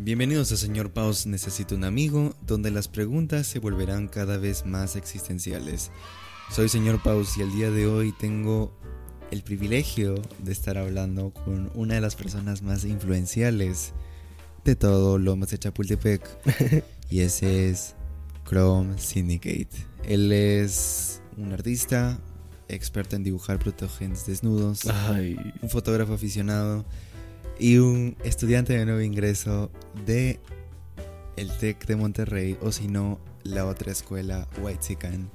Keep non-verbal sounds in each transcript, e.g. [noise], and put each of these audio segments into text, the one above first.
Bienvenidos a Señor Paus Necesito un amigo, donde las preguntas se volverán cada vez más existenciales. Soy Señor Paus y el día de hoy tengo el privilegio de estar hablando con una de las personas más influenciales de todo Lomas de Chapultepec. [laughs] y ese es Chrome Syndicate. Él es un artista, experto en dibujar protogens desnudos, un fotógrafo aficionado y un estudiante de nuevo ingreso de el TEC de Monterrey o si no la otra escuela White Sican.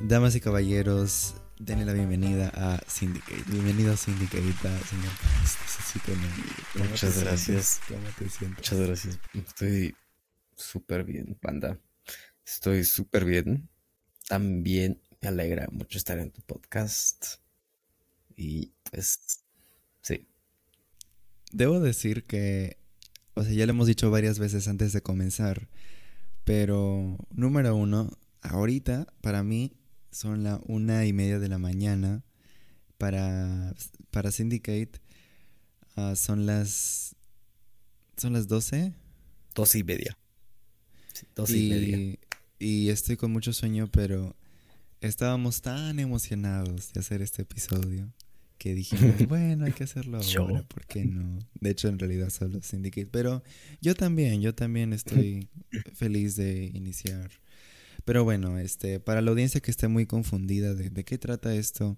Damas y caballeros, denle la bienvenida a Syndicate. Bienvenido a Syndicate, señor. Muchas gracias. ¿Cómo te sientes? Muchas gracias. Estoy súper bien, banda. Estoy súper bien. También me alegra mucho estar en tu podcast. Y pues. Debo decir que, o sea, ya lo hemos dicho varias veces antes de comenzar, pero número uno, ahorita para mí son la una y media de la mañana. Para, para Syndicate ah, son las... ¿Son las doce? Doce y media. doce y, media. Y estoy con mucho sueño, pero estábamos tan emocionados de hacer este episodio que dijimos, [laughs] bueno, hay que hacerlo ahora, ¿por qué no? De hecho, en realidad solo Syndicate, pero yo también, yo también estoy [laughs] feliz de iniciar pero bueno, este, para la audiencia que esté muy confundida de, qué trata esto,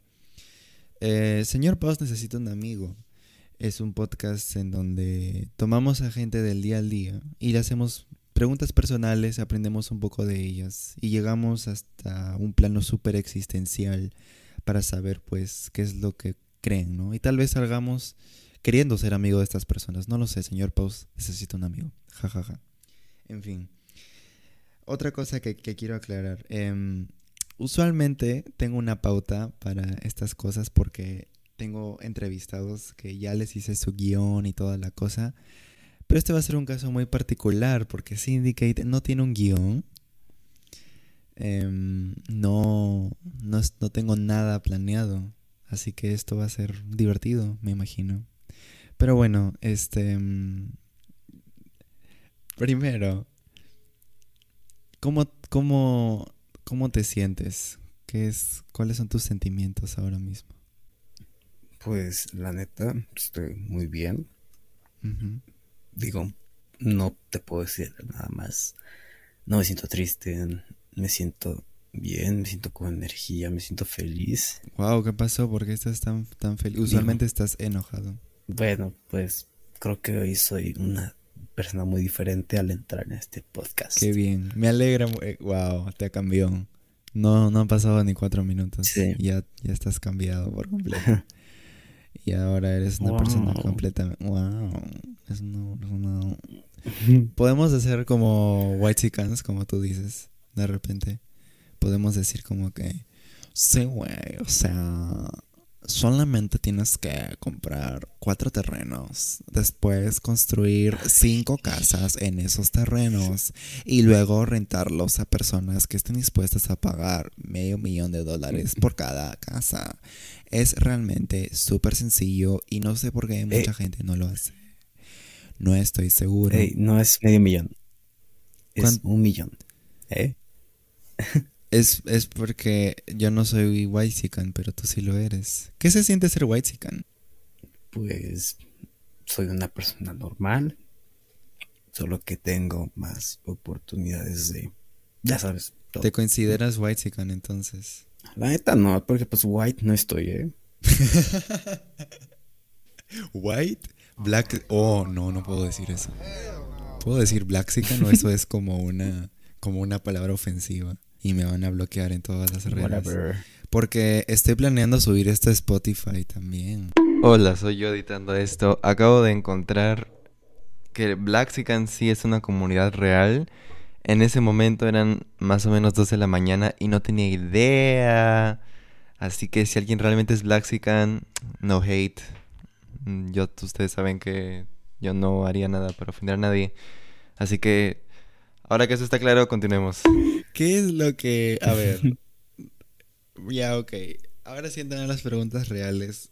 eh, Señor Paus necesita un amigo. Es un podcast en donde tomamos a gente del día al día y le hacemos preguntas personales, aprendemos un poco de ellas y llegamos hasta un plano súper existencial para saber pues qué es lo que creen, ¿no? Y tal vez salgamos queriendo ser amigo de estas personas. No lo sé, señor Paus necesita un amigo. Ja, ja, ja. En fin. Otra cosa que, quiero aclarar. Em, usualmente tengo una pauta para estas cosas porque tengo entrevistados que ya les hice su guion y toda la cosa. Pero este va a ser un caso muy particular porque Syndicate no tiene un guion. Em, no, no, no tengo nada planeado. Así que esto va a ser divertido, me imagino. Pero bueno, este... Em, primero, ¿Cómo, cómo, cómo te sientes? ¿Qué es, ¿Cuáles son tus sentimientos ahora mismo? Pues la neta, estoy muy bien. Digo, no te puedo decir nada más. No me siento triste, me siento bien, me siento con energía, me siento feliz. Wow, ¿qué pasó? ¿Por qué estás tan, tan feliz? Usualmente estás enojado. Bueno, pues creo que hoy soy una persona muy diferente al entrar en este podcast. Qué bien, me alegra, wow, te cambió. No, no han pasado ni cuatro minutos. Sí. Ya, ya estás cambiado por completo. [laughs] y ahora eres una persona completamente. Wow. Es una, Podemos hacer como White Chickens, como tú dices, de repente. Podemos decir como que. Sí, güey, o sea solamente tienes que comprar cuatro terrenos, después construir cinco casas en esos terrenos y luego rentarlos a personas que estén dispuestas a pagar medio millón de dólares por cada casa. Es realmente súper sencillo y no sé por qué mucha gente no lo hace. No estoy seguro. no es medio millón. Es un millón. ¿Eh? [laughs] Es, es porque yo no soy Whitezican, pero tú sí lo eres. ¿Qué se siente ser Whitezican? Pues soy una persona normal, solo que tengo más oportunidades de, ya sabes. ¿Te consideras Whitezican entonces? La neta no, porque pues white no estoy, ¿eh? [laughs] white, black, oh no, no puedo decir eso. ¿Puedo decir blackzican o eso es como una, como una palabra ofensiva? Y me van a bloquear en todas las redes. Porque estoy planeando subir esto a Spotify también. Hola, soy yo editando esto. Acabo de encontrar que Blaxican sí es una comunidad real. En ese momento eran más o menos 12 de la mañana y no tenía idea. Así que si alguien realmente es Blaxican, no hate. Yo, ustedes saben que yo no haría nada para ofender a nadie. Así que Ahora que eso está claro, continuemos. ¿Qué es lo que... A ver. [laughs] ya, ok. Ahora sí entran las preguntas reales.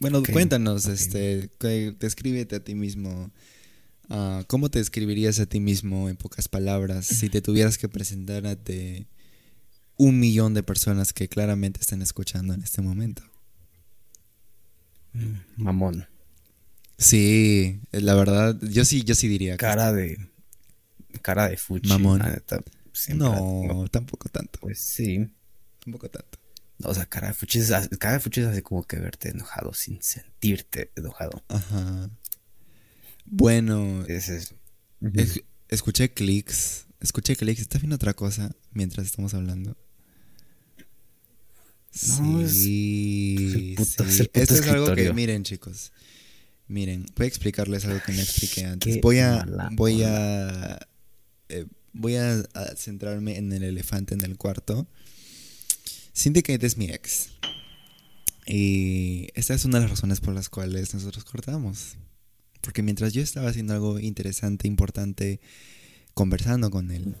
bueno, cuéntanos, este, descríbete a ti mismo. Ah, ¿Cómo te describirías a ti mismo en pocas palabras si te tuvieras que presentar ante un millón de personas que claramente están escuchando en este momento? Mamón. Sí, la verdad, yo sí, yo sí diría. Cara de. Cara de fuchi. Mamón. no, tampoco tanto. Pues sí. Tampoco tanto. O sea, cara de fuchi es, cara de fuchi es así como que verte enojado sin sentirte enojado. Ajá. Bueno. Es eso. escuché clics. Escuché clics. ¿Estás viendo otra cosa mientras estamos hablando? No, sí. Es, Esto es algo que, miren, chicos. Miren, voy a explicarles algo que no expliqué antes. voy a. Voy a. Eh, voy a, centrarme en el elefante en el cuarto. Syndicate es mi ex. Y esta es una de las razones por las cuales nosotros cortamos. Porque mientras yo estaba haciendo algo interesante, importante, conversando con él,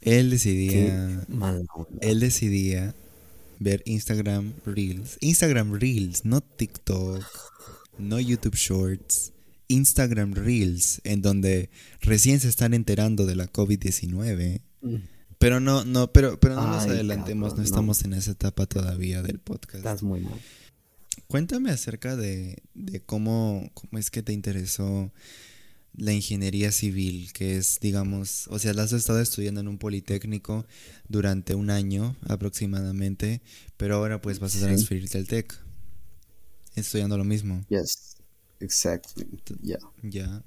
él decidía. Él decidía ver Instagram Reels. Instagram Reels, no TikTok, no YouTube Shorts. Instagram Reels, en donde recién se están enterando de la COVID-19. Mm. Pero no, no, pero, pero no nos adelantemos, no estamos en esa etapa todavía del podcast. Estás muy mal. Cuéntame acerca de, de cómo, cómo es que te interesó la ingeniería civil, que es, digamos, o sea, la has estado estudiando en un politécnico durante un año aproximadamente, pero ahora pues vas a transferirte al TEC, estudiando lo mismo. Yes, exactly, yeah. Ya.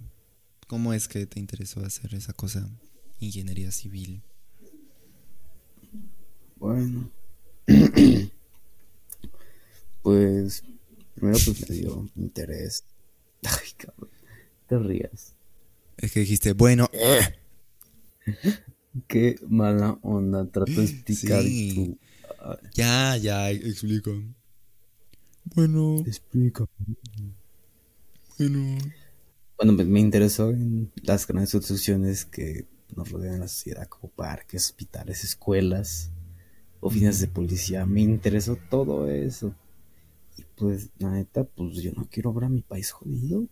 ¿Cómo es que te interesó hacer esa cosa, ingeniería civil? Bueno, [clears throat] pues primero pues me dio interés. [laughs] Ay, cabrón te rías. Es que dijiste, bueno. [laughs] Qué mala onda. Trato de [gasps] explicar Ya, ya, explico. Bueno. Explica. Bueno. Bueno, me interesó en las grandes instituciones que nos rodean la sociedad, como parques, hospitales, escuelas, oficinas de policía. Me interesó todo eso. Y pues, la neta, pues yo no quiero ver a mi país jodido.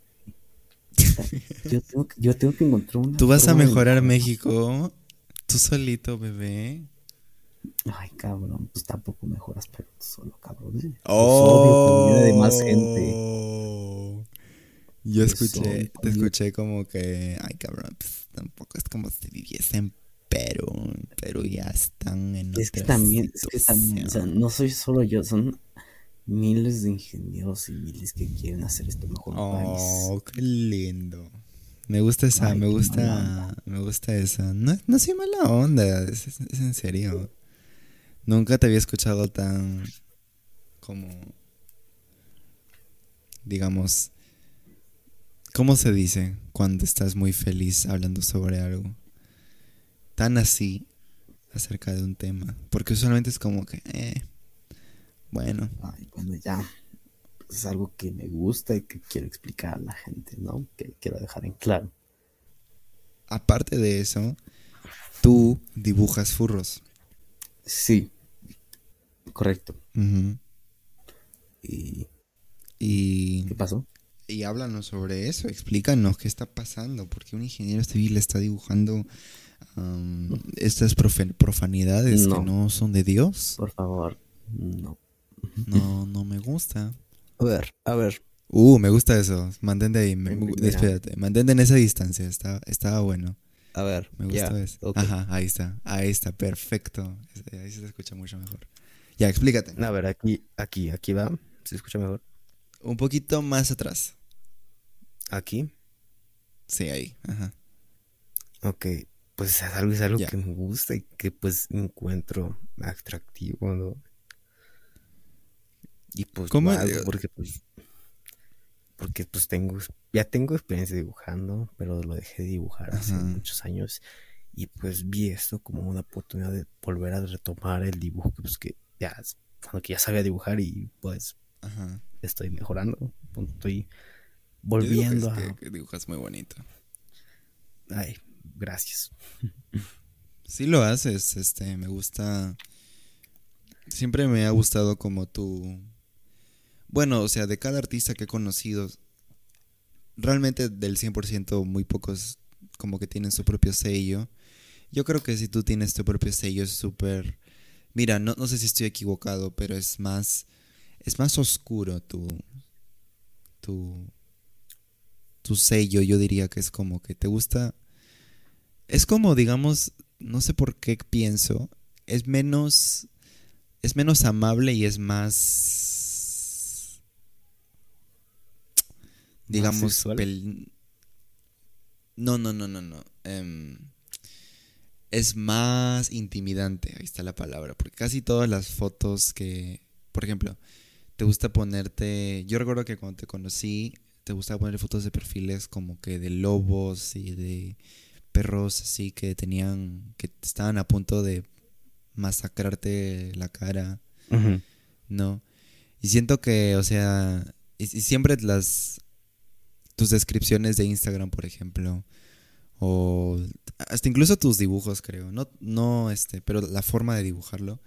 Yo [laughs] tengo, yo tengo que encontrar una. Tú vas a mejorar México. Tú solito, bebé. Ay, cabrón, pues tampoco mejoras, pero tú solo, cabrón. ¿eh? Oh, de más gente. Yo escuché, te escuché como que, ay, cabrón, pues tampoco es como si viviesen pero pero ya están en Es que también, es que también, o sea, no soy solo yo, son miles de ingenieros civiles que quieren hacer esto mejor oh, qué lindo. Me gusta esa, me gusta, me gusta esa. No, no soy mala onda, es, en serio. Nunca te había escuchado tan como, digamos, ¿cómo se dice cuando estás muy feliz hablando sobre algo? Tan así acerca de un tema. Porque usualmente es como que, eh, bueno. Ay, bueno, ya. Es algo que me gusta y que quiero explicar a la gente, ¿no? Que quiero dejar en claro. Aparte de eso, tú dibujas furros. Sí. Correcto. Y. ¿Y qué pasó? Y háblanos sobre eso, explícanos qué está pasando, porque un ingeniero civil está dibujando estas profanidades que no son de Dios. Por favor, no. No, no me gusta. A ver, a ver. Uh, me gusta eso. Mantente ahí. Me, espérate. Mantente en esa distancia. Está, estaba bueno. A ver. Me gustó eso. Ajá, ahí está. Ahí está. Perfecto. Ahí se escucha mucho mejor. Ya, explícate. A ver, aquí, aquí, aquí va. ¿Se escucha mejor? Un poquito más atrás. ¿Aquí? Sí, ahí. Ajá. Ok. Pues es algo, es algo que me gusta y que pues encuentro atractivo, ¿no? Y pues ¿Cómo? porque pues porque pues tengo ya tengo experiencia dibujando, pero lo dejé de dibujar hace muchos años y pues vi esto como una oportunidad de volver a retomar el dibujo pues que ya cuando que ya sabía dibujar y pues estoy mejorando, estoy volviendo a que, dibujas muy bonito. Ay, gracias. Sí lo haces, este, me gusta siempre me ha gustado como tú bueno, o sea, de cada artista que he conocido, realmente del 100% muy pocos como que tienen su propio sello. Yo creo que si tú tienes tu propio sello es súper... Mira, no, no sé si estoy equivocado, pero es más... Es más oscuro tu... Tu... Tu sello, yo diría que es como que te gusta... Es como, digamos, no sé por qué pienso, es menos... Es menos amable y es más... Digamos... No, no, no, no, no. Em, es más intimidante, ahí está la palabra, porque casi todas las fotos que, por ejemplo, te gusta ponerte, yo recuerdo que cuando te conocí, te gustaba poner fotos de perfiles como que de lobos y de perros así que tenían, que estaban a punto de masacrarte la cara, ¿no? Y siento que, o sea, y siempre las, tus descripciones de Instagram, por ejemplo, o hasta incluso tus dibujos, creo. No, no, este, pero la forma de dibujarlo.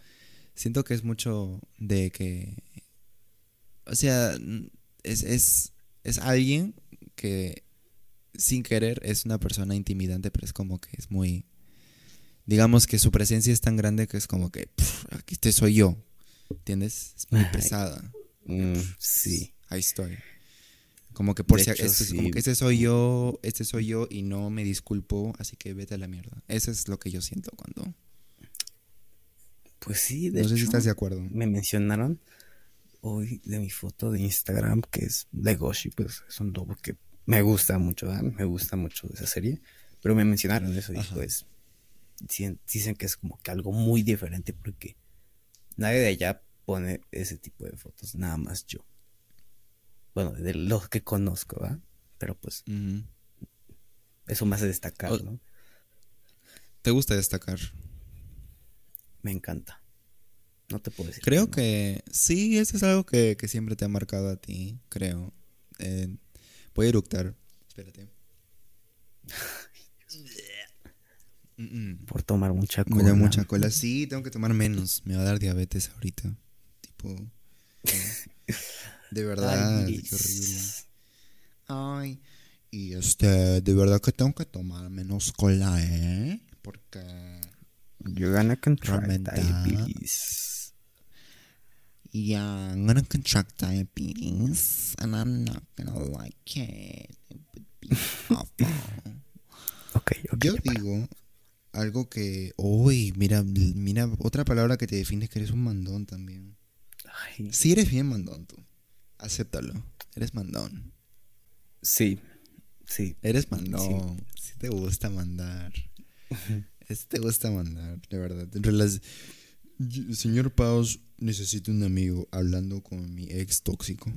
Siento que es mucho de que. O sea, es, es, es alguien que sin querer es una persona intimidante, pero es como que es muy. Digamos que su presencia es tan grande que es como que. aquí estoy soy yo. ¿Entiendes? Es muy pesada. Mm, sí. Ahí estoy. Como que por si este, como que este soy yo, este soy yo y no me disculpo, así que vete a la mierda. Eso es lo que yo siento cuando. Pues sí, de No sé si estás de acuerdo. Me mencionaron hoy de mi foto de Instagram, que es de Goshi, pues es un lobo que me gusta mucho, me gusta mucho esa serie. Pero me mencionaron eso y pues dicen que es como que algo muy diferente porque nadie de allá pone ese tipo de fotos, nada más yo bueno, de los que conozco, ¿va? Pero pues eso me hace destacar, ¿no? ¿Te gusta destacar? Me encanta. No te puedo decir. Creo que, sí, eso es algo que, siempre te ha marcado a ti, creo. Eh, voy a eructar. Espérate. [laughs] Por tomar mucha cola. mucha cola. Sí, tengo que tomar menos. Me va a dar diabetes ahorita. Tipo. De verdad, qué horrible. Ay, y este, de verdad que tengo que tomar menos cola, ¿eh? Porque. You're gonna contract diabetes. Yeah, I'm gonna contract diabetes, and I'm not gonna like it. It would be [laughs] awful. okay, okay, Yo digo algo que. Uy, mira, mira, otra palabra que te define es que eres un mandón también. Ay. Sí, eres bien mandón tú. Acéptalo. Eres mandón. Sí, sí. Eres mandón. Sí, te gusta mandar. sí te gusta mandar, de verdad. Señor Paus, necesito un amigo hablando con mi ex tóxico.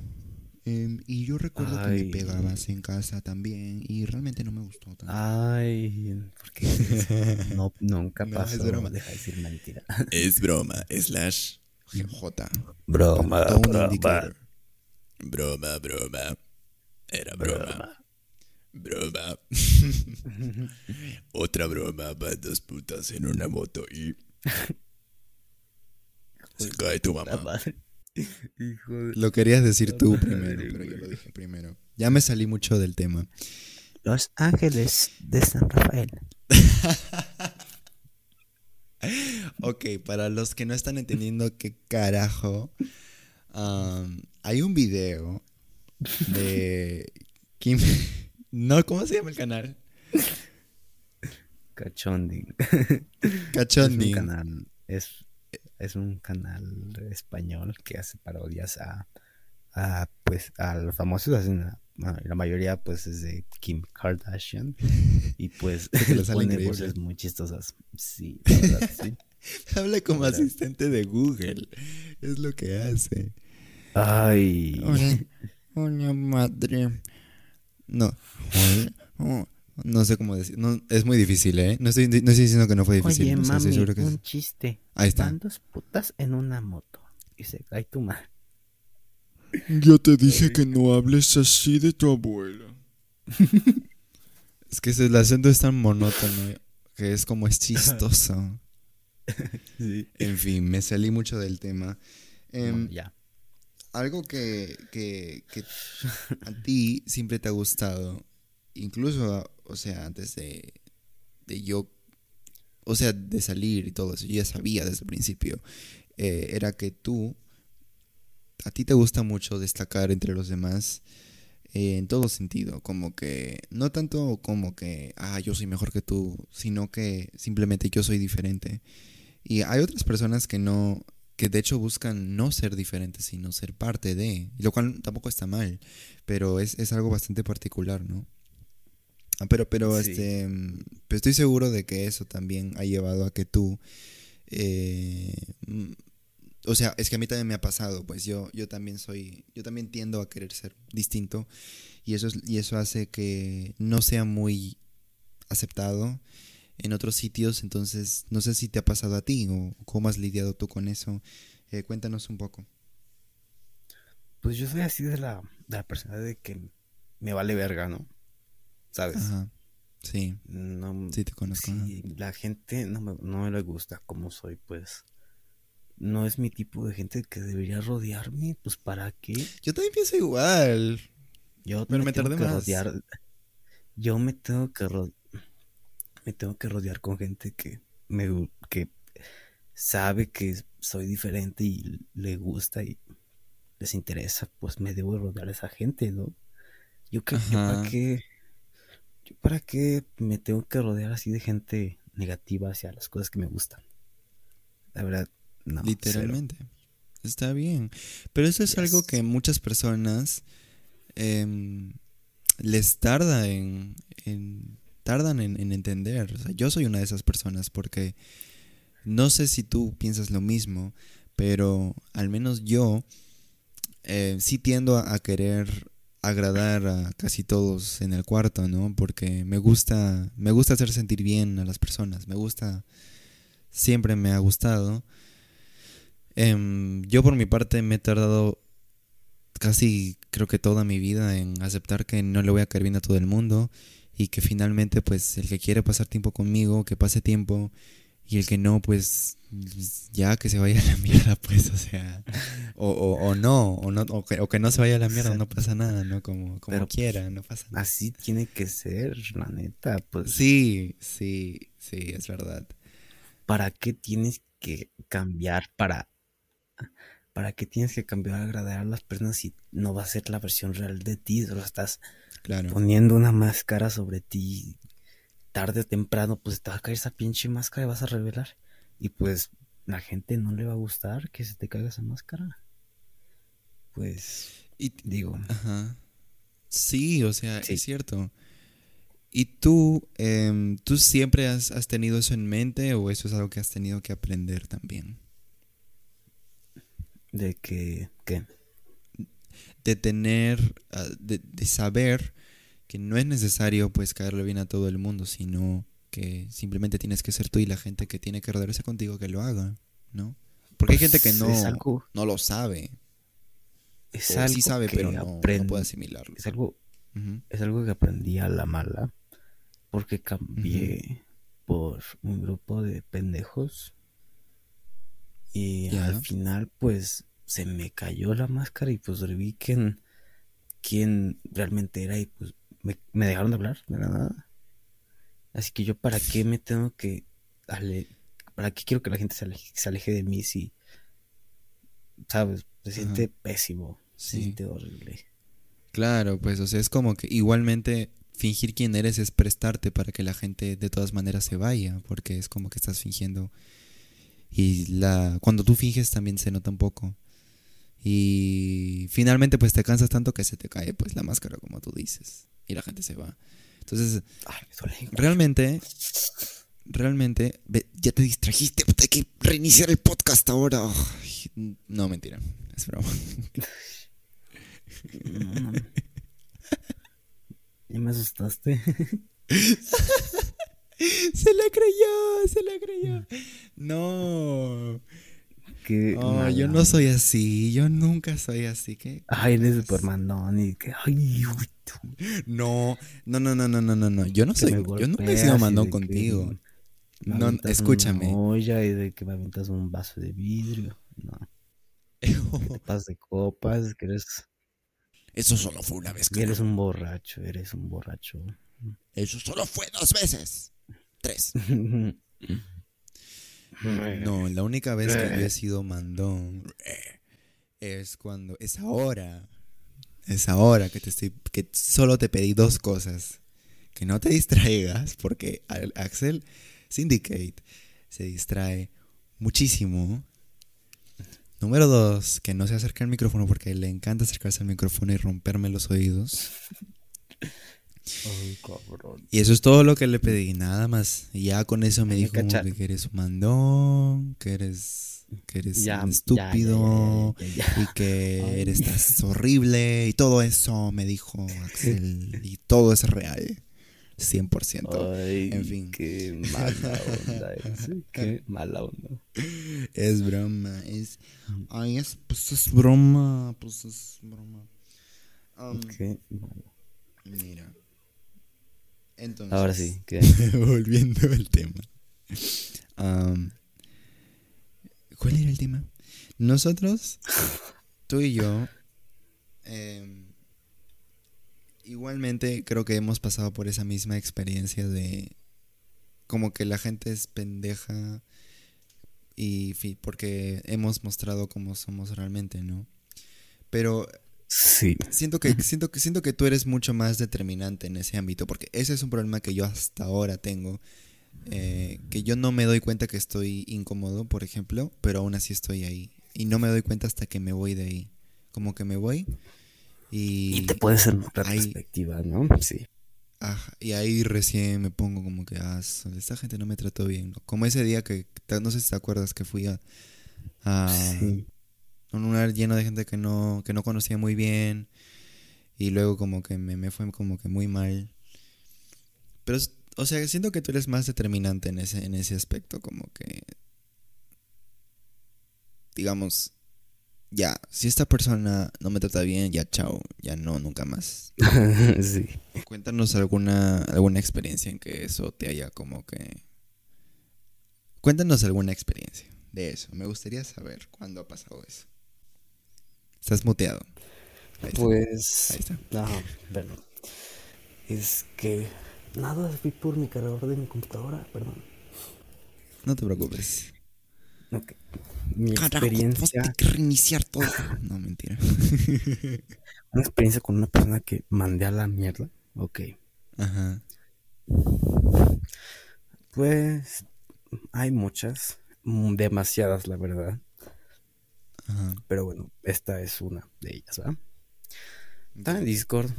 Em, y yo recuerdo que me pegabas en casa también y realmente no me gustó tanto. Ay, porque [laughs] no, nunca pasó. es broma. Deja de decir mentira. Es broma, slash J. Broma, broma. Broma, broma. Era broma. Broma. [laughs] Otra broma, van dos putas en una moto y. [laughs] Cae tu mamá. [laughs] Lo querías decir tú primero, pero yo lo dije primero. Ya me salí mucho del tema. Los Ángeles de San Rafael. [laughs] ok, para los que no están entendiendo qué carajo hay un video de Kim. [laughs] No, ¿cómo se llama el canal? Cachonding. Cachonding. Es un canal, es, un canal español que hace parodias a, a pues a los famosos la mayoría pues es de Kim Kardashian y pues [laughs] [laughs] pone voces muy chistosas sí, [laughs] sí. habla como asistente de Google es lo que hace Ay. Hola, madre. No. No sé cómo decir. No, es muy difícil, ¿eh? No estoy, no estoy diciendo que no fue difícil. Oye, no mami, seguro que un chiste. Ahí está. Van dos putas en una moto. Y se cae tu madre. Yo te dije que no hables así de tu abuela. es que el acento es tan monótono que es como es chistoso. [laughs] sí. En fin, me salí mucho del tema. Em, ya. algo que, que, que a ti siempre te ha gustado, incluso, o sea, antes de, de yo, o sea, de salir y todo eso, yo ya sabía desde el principio, eh, era que tú, a ti te gusta mucho destacar entre los demás eh, en todo sentido, como que, no tanto como que, ah, yo soy mejor que tú, sino que simplemente yo soy diferente. Y hay otras personas que no, que de hecho buscan no ser diferentes, sino ser parte de, lo cual tampoco está mal, pero es, es algo bastante particular, ¿no? Ah, pero, pero, este, pero estoy seguro de que eso también ha llevado a que tú, eh, mm, o sea, es que a mí también me ha pasado, pues yo, yo también soy, yo también tiendo a querer ser distinto y eso, y eso hace que no sea muy aceptado en otros sitios, entonces no sé si te ha pasado a ti o cómo has lidiado tú con eso. Eh, cuéntanos un poco. Pues yo soy así de la, de la persona de que me vale verga, ¿no? ¿Sabes? Ajá. Sí. No, sí, te conozco. Si la gente no me, no me le gusta como soy, pues no es mi tipo de gente que debería rodearme, pues ¿para qué? Yo también pienso igual. Yo Pero me, tengo que rodear. Yo me tengo que rodear me tengo que rodear con gente que me que sabe que soy diferente y le gusta y les interesa, pues me debo rodear a esa gente, ¿no? Yo, que, para qué yo para qué me tengo que rodear así de gente negativa hacia las cosas que me gustan. La verdad, no. Literalmente. Está bien. Pero eso es algo que muchas personas em, les tarda en, tardan en, entender. yo soy una de esas personas porque no sé si tú piensas lo mismo, pero al menos yo eh, sí tiendo a, querer agradar a casi todos en el cuarto, ¿no? Porque me gusta, me gusta hacer sentir bien a las personas, me gusta, siempre me ha gustado. Em, yo por mi parte me he tardado casi creo que toda mi vida en aceptar que no le voy a caer bien a todo el mundo y que finalmente pues el que quiere pasar tiempo conmigo, que pase tiempo y el que no pues ya que se vaya a la [laughs] mierda pues o sea o, o, no o no o que, no se vaya a la mierda no pasa nada no como como quiera no pasa nada. así tiene que ser la neta pues. Sí sí sí es verdad. Para qué tienes que cambiar para para qué tienes que cambiar a agradar a las personas si no va a ser la versión real de ti solo estás poniendo una máscara sobre ti, tarde o temprano, pues te va a caer esa pinche máscara y vas a revelar. Y pues la gente no le va a gustar que se te caiga esa máscara. Pues, y, digo. Ajá. Sí, o sea, es cierto. ¿Y tú, em, tú siempre has, tenido eso en mente o eso es algo que has tenido que aprender también? De que, ¿qué? De tener, ah, de, de saber que no es necesario pues caerle bien a todo el mundo, sino que simplemente tienes que ser tú y la gente que tiene que rodearse contigo que lo haga, ¿no? Porque hay gente que pues, no, no lo sabe. Es algo sí sabe, pero no, puede asimilarlo. Es algo, es algo que aprendí a la mala porque cambié por un grupo de pendejos y al final pues se me cayó la máscara y pues vi quién, quién realmente era y pues me, dejaron de hablar, de la nada. Así que yo, ¿para qué me tengo que... ¿Para qué quiero que la gente se aleje, de mí si... ¿Sabes? Se siente pésimo. Se siente horrible. Claro, pues, o sea, es como que igualmente fingir quién eres es prestarte para que la gente de todas maneras se vaya, porque es como que estás fingiendo. Y la cuando tú finges también se nota un poco. Y finalmente pues te cansas tanto que se te cae pues la máscara como tú dices y la gente se va. Entonces, realmente, realmente, ya te distrajiste, hay que reiniciar el podcast ahora. no, mentira, es broma. Ya me asustaste. [laughs] se la creyó, se la creyó. No yo no soy así, yo nunca soy así. ¿qué? Ay, eres Superman, no, ni que. Ay, no, no, no, no, no, no, no, no. Yo no soy, yo nunca he sido mandón contigo. No, escúchame. Olla y de que me aventas un vaso de vidrio. No. [laughs] Paz de copas, que eres. Eso solo fue una vez. Que eres un borracho, eres un borracho. Eso solo fue dos veces. Tres. [laughs] no, la única vez que yo he sido mandón es cuando. Es ahora. Es ahora que te estoy. que solo te pedí dos cosas. Que no te distraigas, porque Axel Syndicate se distrae muchísimo. Número dos, que no se acerque al micrófono porque le encanta acercarse al micrófono y romperme los oídos. [laughs] Y eso es todo lo que le pedí, nada más. Y ya con eso me dijo que eres un mandón, que eres, que eres un estúpido y que [laughs] eres estás horrible y todo eso me dijo Axel [laughs] y todo es real. 100%. en fin. Qué mala onda Qué mala onda. Es broma. Es. Ay, es, pues es broma. Pues es broma. Um, qué Mira. Entonces. Ahora sí. [laughs] volviendo al tema. Um, ¿Cuál era el tema? Nosotros, tú y yo, eh, igualmente creo que hemos pasado por esa misma experiencia de como que la gente es pendeja y porque hemos mostrado cómo somos realmente, ¿no? Pero sí. Siento que siento que siento que tú eres mucho más determinante en ese ámbito porque ese es un problema que yo hasta ahora tengo eh, que yo no me doy cuenta que estoy incómodo, por ejemplo, pero aún así estoy ahí y no me doy cuenta hasta que me voy de ahí. Como que me voy y, te puedes hacer una perspectiva, ¿no? Sí. y ahí recién me pongo como que, ah, esta gente no me trató bien. Como ese día que, no sé si te acuerdas, que fui a, un lugar lleno de gente que no, que no conocía muy bien. Y luego como que me, me fue como que muy mal. Pero, o sea, siento que tú eres más determinante en ese, en ese aspecto, como que, digamos, ya, si esta persona no me trata bien, ya chao, ya no, nunca más. [laughs] sí. Cuéntanos alguna, alguna experiencia en que eso te haya como que... Cuéntanos alguna experiencia de eso. Me gustaría saber cuándo ha pasado eso. Estás muteado. pues... Ahí está. No, bueno. Es que... Nada, fui por mi cargador de mi computadora, perdón. No te preocupes. Ok. Mi experiencia. que reiniciar todo. [laughs] No, mentira. [laughs] una experiencia con una persona que mandé a la mierda. Ok. Ajá. Pues hay muchas, mm, demasiadas, la verdad. Ajá. Pero bueno, esta es una de ellas, ¿verdad? Está en Discord,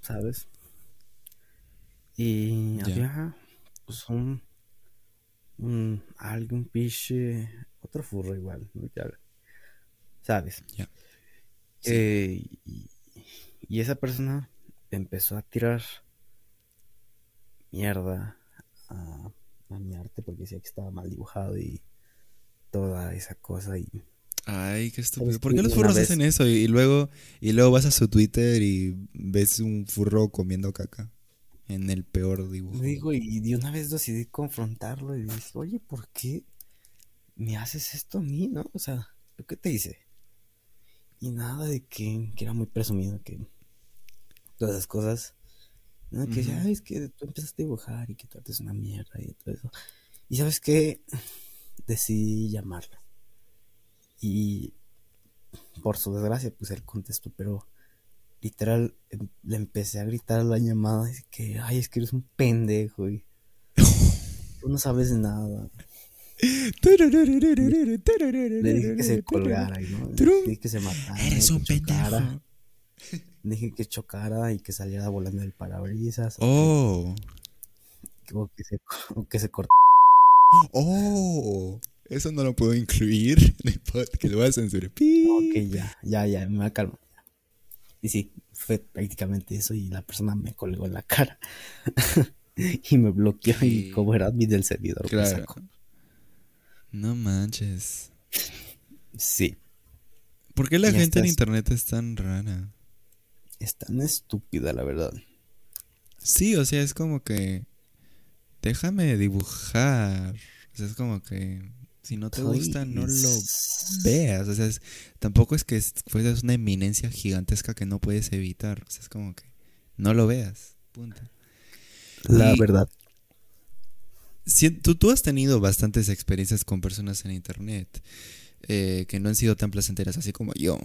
¿sabes? Y había pues, un, un algún piche otro furro igual, ¿sabes? Eh, y, esa persona empezó a tirar mierda a, mi arte porque decía que estaba mal dibujado y toda esa cosa y Ay, qué estúpido. ¿Por qué los furros hacen eso? Y, luego y luego vas a su Twitter y ves un furro comiendo caca en el peor dibujo. Digo, y de una vez decidí confrontarlo y dije, oye, ¿por qué me haces esto a mí, no? O sea, qué te hice? Y nada de que, era muy presumido, que todas esas cosas. ¿no? Que ya es que tú empezaste a dibujar y que tú haces una mierda y todo eso. Y sabes qué? Decidí llamarlo. Y por su desgracia, pues él contestó, pero literal em, le empecé a gritar a la llamada y que, ay, es que eres un pendejo y [laughs] tú no sabes nada. Le dije que se colgara, ¿no? Le dije que se matara. Eres un pendejo. Le dije que chocara y que saliera volando del parabrisas. Oh. O que, se, o que se cortara. Oh. Eso no lo puedo incluir [laughs] en el podcast, que lo voy a censurar. Ok, ya, ya, ya, me calmo. Y sí, fue prácticamente eso y la persona me colgó en la cara. [laughs] y me bloqueó y como era mi del servidor. Claro. No manches. Sí. ¿Por qué la gente en internet es tan rara? Es tan estúpida, la verdad. Sí, o sea, es como que. Déjame dibujar. O sea, es como que. Si no te gusta, no lo veas. O sea, tampoco es que fueras una eminencia gigantesca que no puedes evitar. O sea, es como que no lo veas. Punto. La verdad. tú, tú has tenido bastantes experiencias con personas en internet eh, que no han sido tan placenteras así como yo.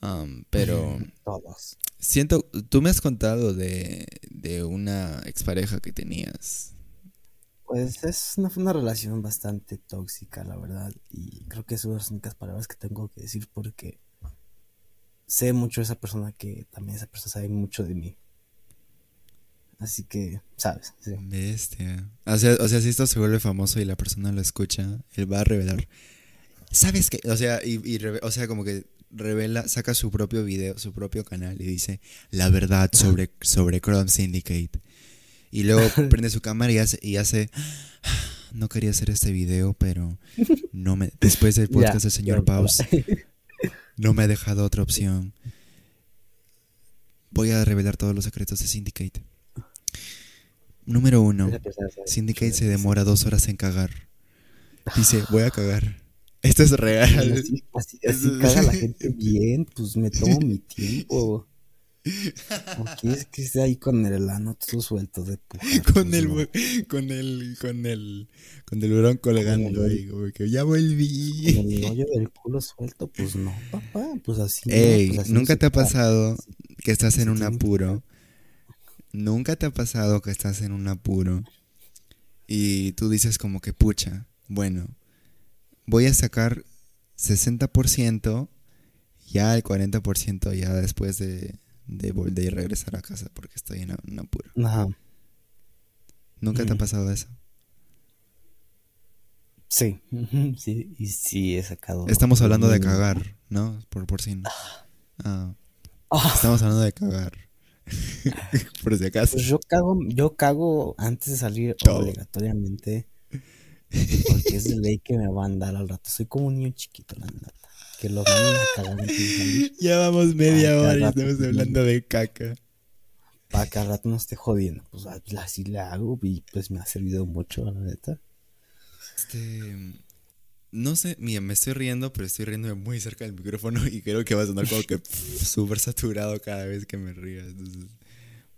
Um, pero. Todos. Siento. Tú me has contado de, de una expareja que tenías. Pues es una, una relación bastante tóxica, la verdad. Y creo que son las únicas palabras que tengo que decir porque sé mucho de esa persona que también esa persona sabe mucho de mí. Así que, ¿sabes? Bestia. O sea, o sea, si esto se vuelve famoso y la persona lo escucha, él va a revelar. ¿Sabes qué? O sea, y, o sea, como que revela, saca su propio video, su propio canal y dice la verdad sobre, sobre Chrome Syndicate. Y luego [laughs] prende su cámara y hace, y hace [sighs] no quería hacer este video, pero no me después del [laughs] podcast del señor Paus no me ha dejado otra opción. Voy a revelar todos los secretos de Syndicate. Número uno, Syndicate se demora dos horas en cagar. Dice, voy a cagar. Esto es real. Así, caga la gente bien, pues me tomo mi tiempo. Aquí es que esté ahí con el ano todo suelto de puja. [laughs] Con, pues, el, con el, con el, con el hurón colgando ahí, como que ya volví. Con el hoyo del culo suelto, pues no, papá, pues así. Ey, pues ¿nunca te ha pasado que estás en un apuro? ¿Nunca te ha pasado que estás en un apuro y tú dices como que pucha, bueno, voy a sacar 60%, ya el 40% ya después de, de volver y regresar a casa porque estoy en un apuro? Ajá. ¿Nunca te ha pasado eso? Sí, [laughs] sí, y sí he sacado. Estamos hablando de cagar, ¿no? Por, por si no. Ah. Ah. Estamos hablando de cagar. [laughs] Por si acaso. Pues yo cago, yo cago antes de salir obligatoriamente. Porque es de ley que me va a andar al rato. Soy como un niño chiquito, la neta. Que lo van a cagar antes de salir. Ya vamos media hora y estamos hablando de caca. Para que al rato no esté jodiendo. Pues así la hago y pues me ha servido mucho, la neta. Este. No sé, mira, me estoy riendo, pero estoy riendo muy cerca del micrófono y creo que va a sonar como que [laughs] súper saturado cada vez que me ría. Entonces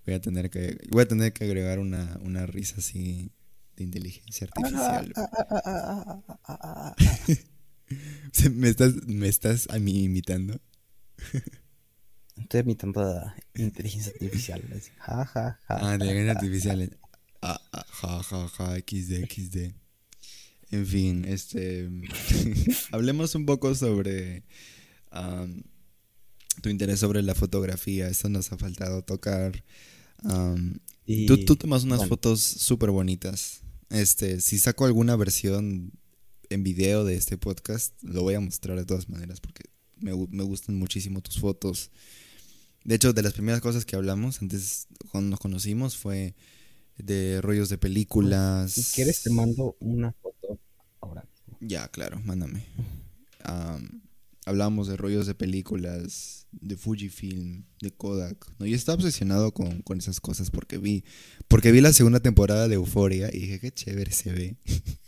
voy a tener que, voy a tener que agregar una, una risa así de inteligencia artificial. [laughs] ¿Me estás, me estás a mí imitando? Estoy imitando a inteligencia artificial. ja, ja, ja, ah, inteligencia artificial. Ah, ah, ja, ja, ja, XD, XD. En fin, este. [laughs] hablemos un poco sobre tu interés sobre la fotografía. Eso nos ha faltado tocar. tú, tú, tomas unas fotos súper bonitas. Este, si saco alguna versión en video de este podcast, lo voy a mostrar de todas maneras porque me, me gustan muchísimo tus fotos. De hecho, de las primeras cosas que hablamos antes cuando nos conocimos fue de rollos de películas. Si quieres te mando una foto ahora Ya, claro, mándame. hablábamos de rollos de películas, de Fujifilm, de Kodak. ¿no? Yo estaba obsesionado con, esas cosas porque vi, porque vi la segunda temporada de Euforia y dije, qué chévere se ve. [laughs]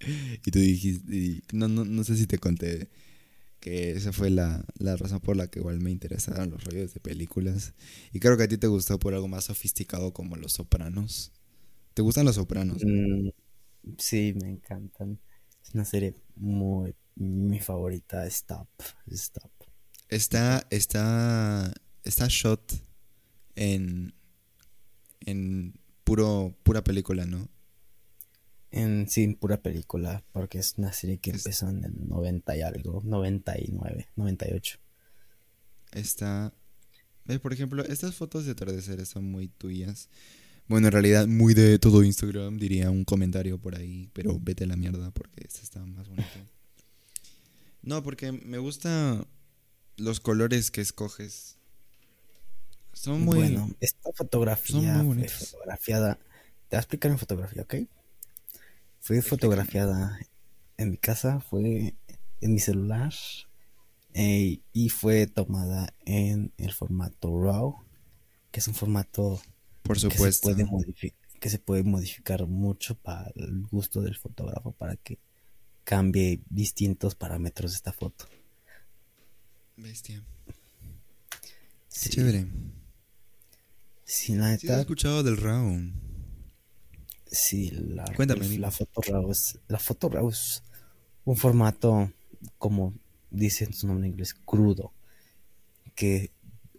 [laughs] y tú dijiste, no, no, no sé si te conté que esa fue la, razón por la que igual me interesaron los rollos de películas. Y creo que a ti te gustó por algo más sofisticado como Los Sopranos. ¿Te gustan Los Sopranos? Mm, sí, me encantan. Es una serie muy... Mi favorita, Stop. Stop. Está, está, está shot en, en puro, pura película, ¿no? En sí, pura película, porque es una serie que empezó en el 90 y algo, 99, 98. Está... Por ejemplo, estas fotos de atardeceres son muy tuyas. Bueno, en realidad muy de todo Instagram, diría un comentario por ahí, pero vete a la mierda porque esta está más bonita. [laughs] No, porque me gusta los colores que escoges. Son muy... Bueno, esta fotografía fotografiada... Te voy a explicar en fotografía, ¿ok? Fue fotografiada en mi casa, fue en mi celular eh, y fue tomada en el formato RAW, que es un formato por supuesto que se puede, que se puede modificar mucho para el gusto del fotógrafo para que cambie distintos parámetros de esta foto. Bestia. Sí. chévere. Sí, la neta. he escuchado del RAW. Sí, la, Cuéntame, la foto RAW es, la foto RAW es un formato, como dice en su nombre en inglés, crudo. Que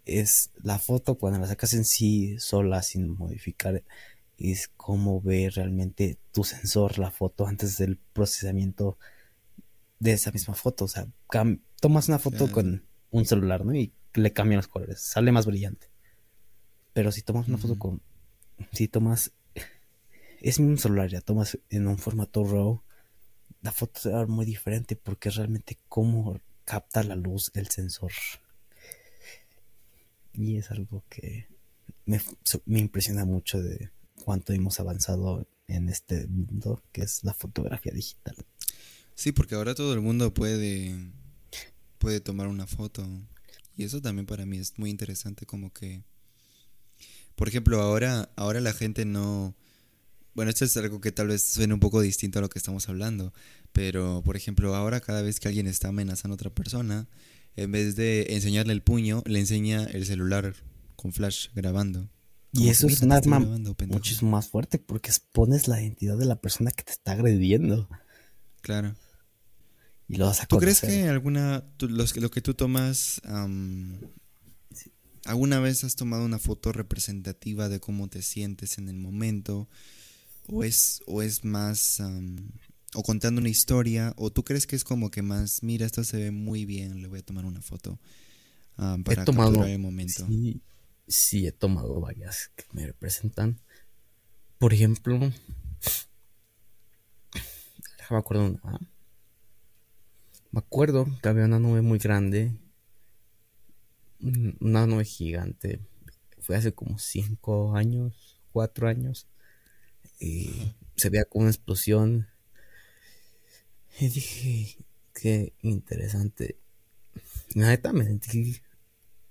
es la foto cuando la sacas en sí sola, sin modificar, es como ve realmente tu sensor la foto antes del procesamiento de esa misma foto. O sea, tomas una foto con un celular, ¿no? Y le cambian los colores, sale más brillante. Pero si tomas una foto con. Si tomas. Es un celular, ya tomas en un formato RAW, la foto se va muy diferente porque realmente cómo capta la luz el sensor. Y es algo que me, me impresiona mucho de cuánto hemos avanzado en este mundo que es la fotografía digital. Sí, porque ahora todo el mundo puede puede tomar una foto. Y eso también para mí es muy interesante como que por ejemplo, ahora ahora la gente no bueno, esto es algo que tal vez suene un poco distinto a lo que estamos hablando, pero por ejemplo, ahora cada vez que alguien está amenazando a otra persona, en vez de enseñarle el puño, le enseña el celular con flash grabando. Y eso es un arma muchísimo más fuerte porque expones la identidad de la persona que te está agrediendo. Claro. Y lo vas a ¿Tú crees que alguna, los, lo que tú tomas, alguna vez has tomado una foto representativa de cómo te sientes en el momento? ¿O es, o es más, o contando una historia? ¿O tú crees que es como que más, mira, esto se ve muy bien, le voy a tomar una foto para he tomado, el momento? sí he tomado varias que me representan. Por ejemplo, me acuerdo Me acuerdo que había una nube muy grande. Una nube gigante. Fue hace como 5 años, 4 años. Y se veía como una explosión. Y dije, qué interesante. La neta me sentí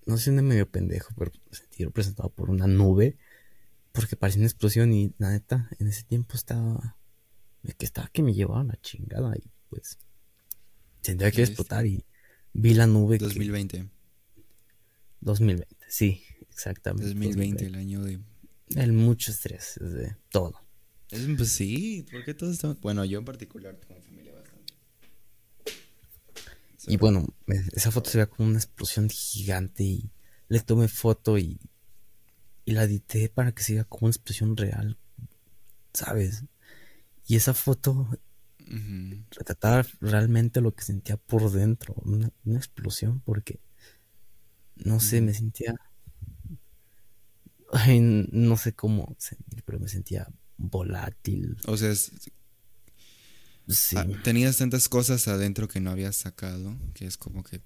no sé, un medio pendejo, pero me sentí representado por una nube. Porque parecía una explosión y la neta, en ese tiempo estaba. Que estaba que me llevaba la chingada y pues. Tendría que explotar y vi la nube. 2020. 2020, sí, exactamente. 2020, el año de. El mucho estrés, de todo. Pues sí, porque todos estamos. Bueno, yo en particular y bueno, esa foto se veía como una explosión gigante y le tomé foto y, y la edité para que se vea como una explosión real, ¿sabes? Y esa foto retrataba realmente lo que sentía por dentro, una, explosión, porque no sé, me sentía... no sé cómo sentir, pero me sentía volátil. O sea, es Ah, tenías tantas cosas adentro que no habías sacado, que es como que...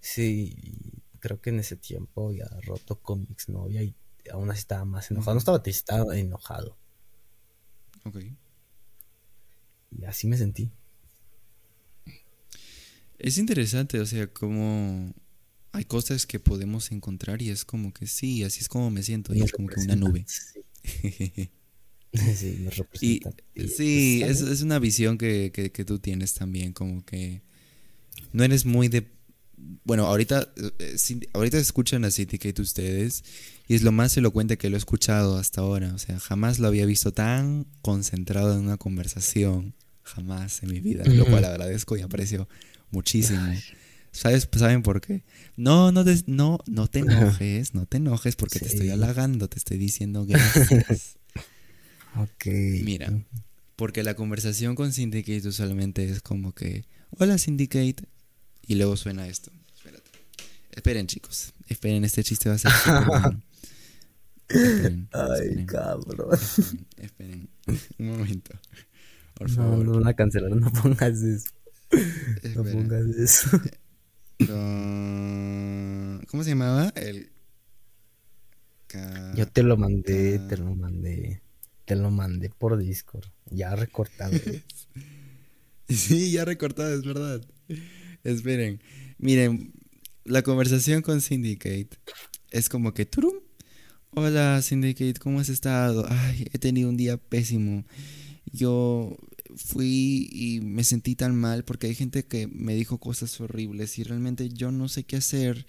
Sí, creo que en ese tiempo había roto con mi exnovia y aún así estaba más enojado. No estaba triste, estaba enojado. Ok. Y así me sentí. Es interesante, o sea, como hay cosas que podemos encontrar y es como que sí, así es como me siento, y es como que una nube. Sí, [laughs] me representa. Y, sí, es, es, una visión que, que, tú tienes también, como que no eres muy de... Bueno, ahorita, eh, ahorita escuchan a Kate ustedes y es lo más elocuente que lo he escuchado hasta ahora. O sea, jamás lo había visto tan concentrado en una conversación, jamás en mi vida, lo cual agradezco y aprecio muchísimo. ¿Sabes? ¿Saben por qué? No, no, no, no te enojes, no te enojes porque te estoy halagando, te estoy diciendo gracias. [laughs] Ok. Mira, porque la conversación con Syndicate usualmente es como que, hola Syndicate, y luego suena esto. Espérate. Esperen chicos, esperen, este chiste va a ser [laughs] Ay, cabrón. Esperen, un momento. Por favor. No, no van a cancelar, no pongas eso. No pongas eso. ¿Cómo se llamaba? El... Yo te lo mandé, te lo mandé. Te lo mandé por Discord. Ya recortado. [laughs] sí, ya recortado, es verdad. Esperen. Miren, la conversación con Syndicate es como que turum. Hola Syndicate, ¿cómo has estado? Ay, he tenido un día pésimo. Yo fui y me sentí tan mal porque hay gente que me dijo cosas horribles y realmente yo no sé qué hacer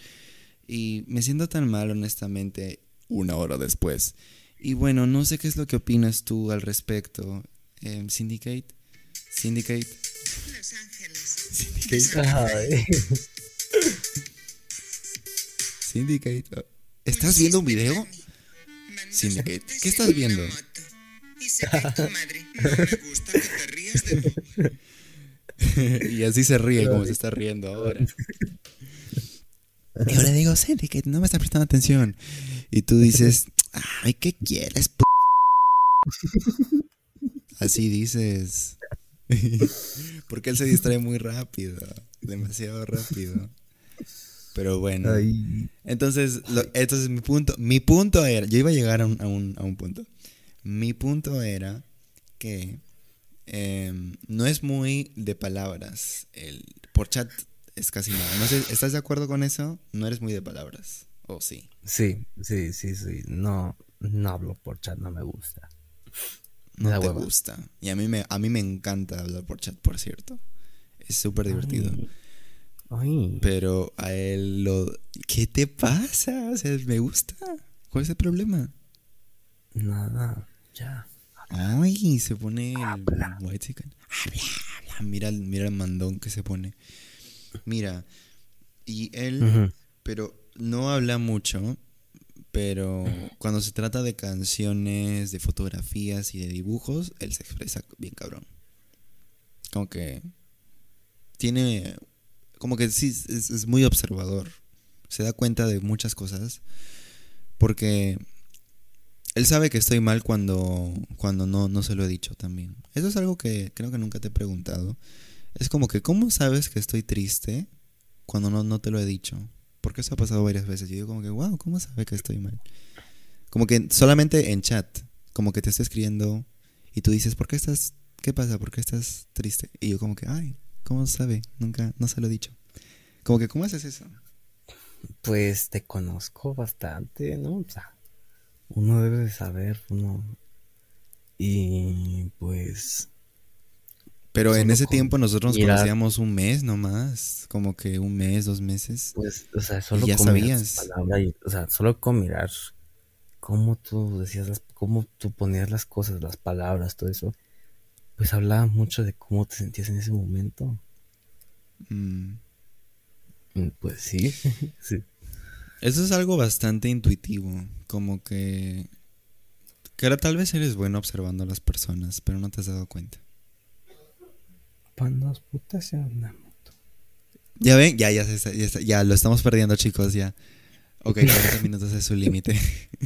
y me siento tan mal honestamente una hora después. Y bueno, no sé qué es lo que opinas tú al respecto. Em, Syndicate. Syndicate. Los Ángeles. Syndicate. Syndicate. ¿Estás viendo un video? Syndicate. ¿Qué estás viendo? Y así se ríe como se está riendo ahora. Y ahora digo, Syndicate, no me está prestando atención. Y tú dices, ay, ¿qué quieres? Así dices. [laughs] Porque él se distrae muy rápido, demasiado rápido. Pero bueno. Entonces, entonces mi punto, mi punto era, yo iba a llegar a un, a un, punto. Mi punto era que em, no es muy de palabras. El, por chat es casi nada. No sé, ¿estás de acuerdo con eso? No eres muy de palabras. ¿O sí? Sí, sí, sí, sí. No, no hablo por chat, no me gusta. No te gusta. Y a mí me, a mí me encanta hablar por chat, por cierto. Es súper divertido. Pero a él lo... ¿Qué te pasa? O sea, me gusta. ¿Cuál es el problema? Nada, ya. Ay, se pone el white chicken. Mira, mira el mandón que se pone. Mira, y él, pero no habla mucho, pero cuando se trata de canciones, de fotografías y de dibujos, él se expresa bien cabrón. Como que tiene, como que sí, es, muy observador. Se da cuenta de muchas cosas. Porque él sabe que estoy mal cuando, cuando no, no se lo he dicho también. Eso es algo que creo que nunca te he preguntado. Es como que, ¿cómo sabes que estoy triste cuando no, no te lo he dicho? Porque eso ha pasado varias veces. Yo digo como que, wow, ¿cómo sabe que estoy mal? Como que solamente en chat, como que te estoy escribiendo y tú dices, ¿por qué estás, qué pasa? ¿Por qué estás triste? Y yo como que, ay, ¿cómo sabe? Nunca, no se lo he dicho. Como que, ¿cómo haces eso? Pues te conozco bastante, ¿no? O sea, uno debe de saber, uno... Y pues pero en ese tiempo nosotros nos conocíamos un mes nomás, como que un mes, dos meses. Pues, o sea, solo ya sabías. o sea, solo con mirar cómo tú decías, las, cómo tú ponías las cosas, las palabras, todo eso, pues hablaba mucho de cómo te sentías en ese momento. Mm. Mm, pues sí, [laughs] sí. Eso es algo bastante intuitivo, como que... Que ahora tal vez eres bueno observando a las personas, pero no te has dado cuenta putas una moto. Ya ven, ya, ya, ya, ya, lo estamos perdiendo, chicos, ya. Ok, [laughs] 40 minutos es su límite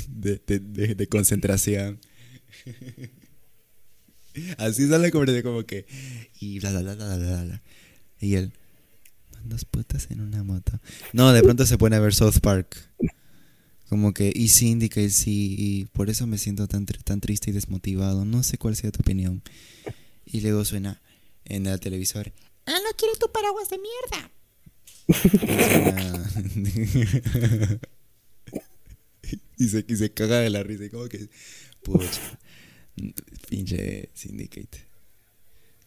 de, de, de, concentración. Así sale como, como que. Y bla, bla, bla, bla, bla, bla. Y él. Dos putas en una moto. No, de pronto se pone a ver South Park. Como que. Y Syndicate, sí. Y por eso me siento tan, tan triste y desmotivado. No sé cuál sea tu opinión. Y luego suena en el televisor. Ah, no quiero tu paraguas de mierda. [laughs] y, se, y se caga de la risa. Y como que, pucha, pinche Syndicate.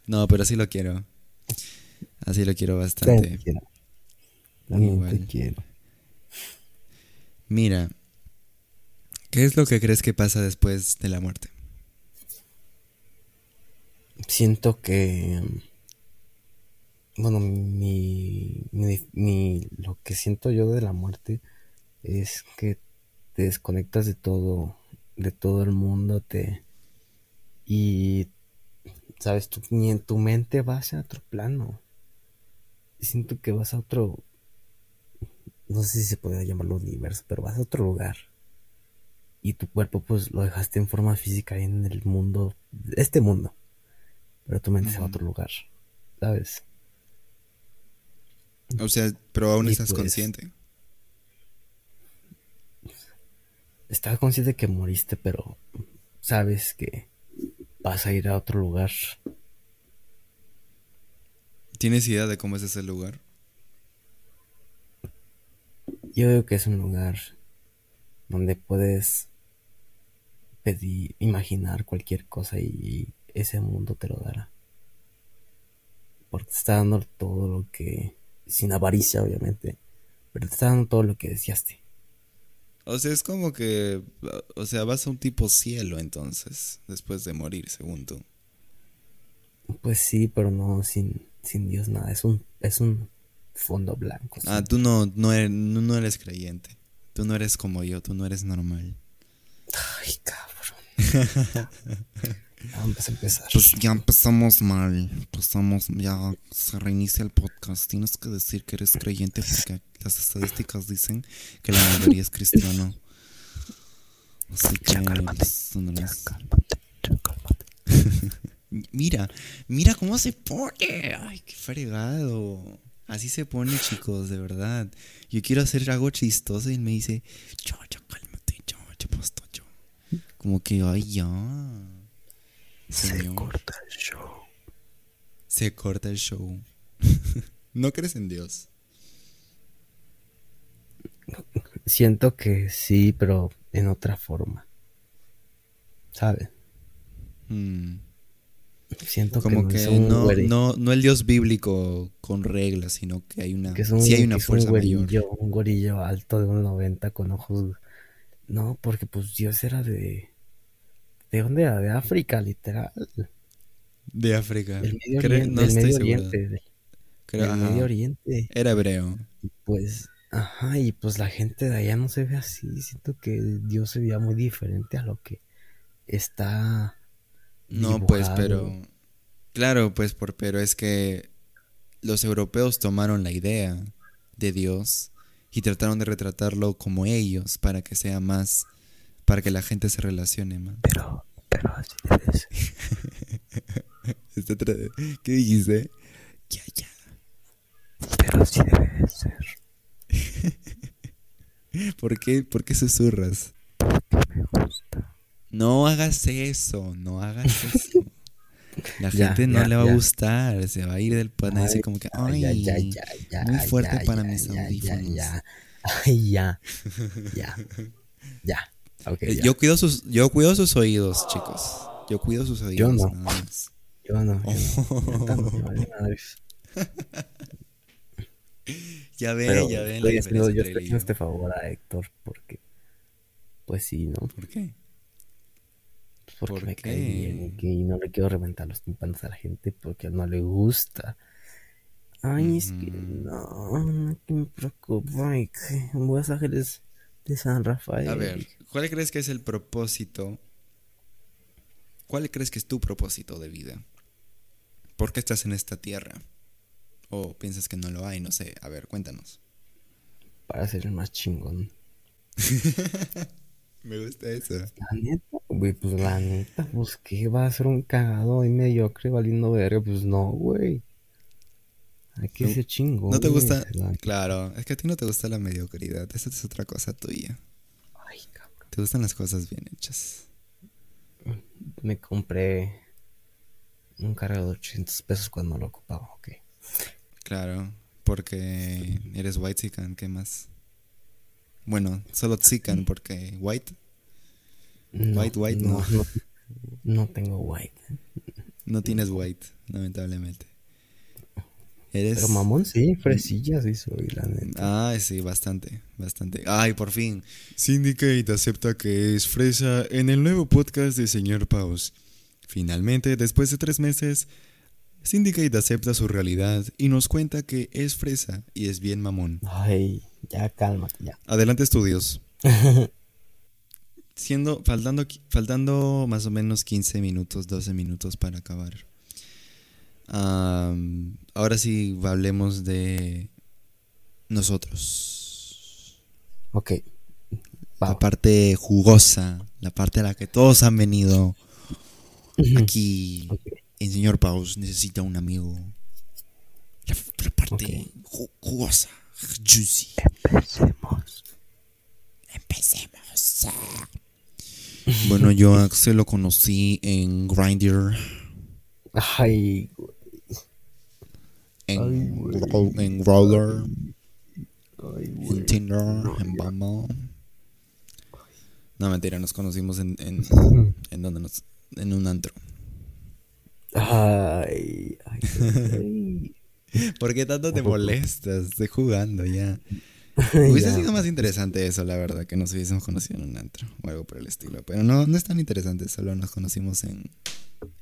No, pero sí lo quiero. Así lo quiero bastante. Te quiero. Mira, ¿qué es lo que crees que pasa después de la muerte? siento que bueno mi, mi, lo que siento yo de la muerte es que te desconectas de todo de todo el mundo te y sabes tú ni en tu mente vas a otro plano siento que vas a otro no sé si se podría llamarlo universo pero vas a otro lugar y tu cuerpo pues lo dejaste en forma física en el mundo este mundo pero tu mente se va a otro lugar, ¿sabes? O sea, pero aún estás pues, consciente. Estás consciente que moriste, pero sabes que vas a ir a otro lugar. ¿Tienes idea de cómo es ese lugar? Yo creo que es un lugar donde puedes pedir, imaginar cualquier cosa y ese mundo te lo dará. porque te está dando todo lo que, sin avaricia obviamente, pero te está dando todo lo que deseaste. O sea, es como que, o sea, vas a un tipo cielo entonces, después de morir, según tú. Pues sí, pero no sin, sin Dios nada, es un, es un fondo blanco. Ah, tú no, no, eres, no eres creyente, tú no eres como yo, tú no eres normal. Ay, cabrón. [laughs] Vamos a empezar. Pues ya empezamos mal. Empezamos, ya se reinicia el podcast. Tienes que decir que eres creyente porque las estadísticas dicen que la mayoría es cristiano. Así que. Mira, mira cómo se pone. Ay, qué fregado. Así se pone, chicos, de verdad. Yo quiero hacer algo chistoso y me dice, yo, yo, cálmate, yo, yo, yo. Como que, ay, ya. Se corta el show. Se corta el show. [laughs] ¿No crees en Dios? Siento que sí, pero en otra forma. ¿Sabes? Hmm. Siento Como que, no, no, no, el Dios bíblico con reglas, sino que hay una, sí hay una fuerza un mayor. Un gorillo alto de un 90 con ojos. No, porque pues Dios era de ¿De dónde era? De África, literal. De África. Del Medio Oriente. No del Medio Oriente. Creo, Medio Oriente. Era hebreo. Pues, ajá, y pues la gente de allá no se ve así. Siento que Dios se veía muy diferente a lo que está. No, pues, pero. Claro, pues, por, pero es que los europeos tomaron la idea de Dios y trataron de retratarlo como ellos para que sea más para que la gente se relacione más. Pero, pero así debe ser. [laughs] Este ¿Qué dijiste? Ya, ya. Pero así debe ser. [laughs] ¿Por qué, ¿Por qué susurras? Porque me gusta. No hagas eso, no hagas eso. [laughs] La gente no le va a gustar, se va a ir del pan y como que, ay, muy fuerte para mis audífonos. Ya, Ay, ya, ya, [laughs] ya. Eh, yo, cuido sus, yo cuido sus oídos, chicos. Yo cuido sus oídos. Yo no. Nada más. Yo no. [laughs] ya ven, ya ven. Yo estoy haciendo este favor a Héctor porque, pues sí, ¿no? ¿Por qué? Porque ¿Por me cae bien y no le quiero reventar los tímpanos a la gente porque no le gusta. Ay, es que no, no me preocupa. Voy a sacarles de San Rafael. A ver, ¿cuál crees que es el propósito? ¿Cuál crees que es tu propósito de vida? ¿Por qué estás en esta tierra? ¿O piensas que no lo hay? No sé. A ver, cuéntanos. Para ser el más chingón. [laughs] Me gusta eso. La neta, güey, pues la neta, pues que va a ser un cagado y mediocre valiendo verga, pues no, güey. Hay que ser chingón. ¿No te gusta? Claro, es que a ti no te gusta la mediocridad. Esa es otra cosa tuya. Ay, cabrón. Te gustan las cosas bien hechas. Me compré un carro de 800 pesos cuando lo ocupaba, ok. Claro, porque eres white chican, ¿qué más? Bueno, solo chican porque white. white, white, no. No, no tengo white. No tienes white, lamentablemente. Pero mamón, sí, fresilla sí soy, la neta. Ay, sí, bastante, bastante. Ay, por fin. Syndicate acepta que es fresa en el nuevo podcast de Señor Paus. Finalmente, después de tres meses, Syndicate acepta su realidad y nos cuenta que es fresa y es bien mamón. Ay, ya cálmate, ya. Adelante, estudios. [laughs] Siendo, faltando, faltando más o menos 15 minutos, 12 minutos para acabar ahora sí hablemos de nosotros. Ok. La parte jugosa, la parte a la que todos han venido. Aquí el señor Paus necesita un amigo. La, parte jugosa, juicy. Empecemos. Empecemos. Bueno, yo a Axel lo conocí en Grindr. Ay, en, en Roller, en Tinder, en Bumble. No, mentira, nos conocimos en, en, [laughs] en donde nos, en un antro. Ay, ay, [laughs] ¿Por qué tanto te molestas? Estoy jugando [laughs] ya. Hubiese sido más interesante eso, la verdad, que nos hubiésemos conocido en un antro o algo por el estilo. Pero no, no es tan interesante, solo nos conocimos en,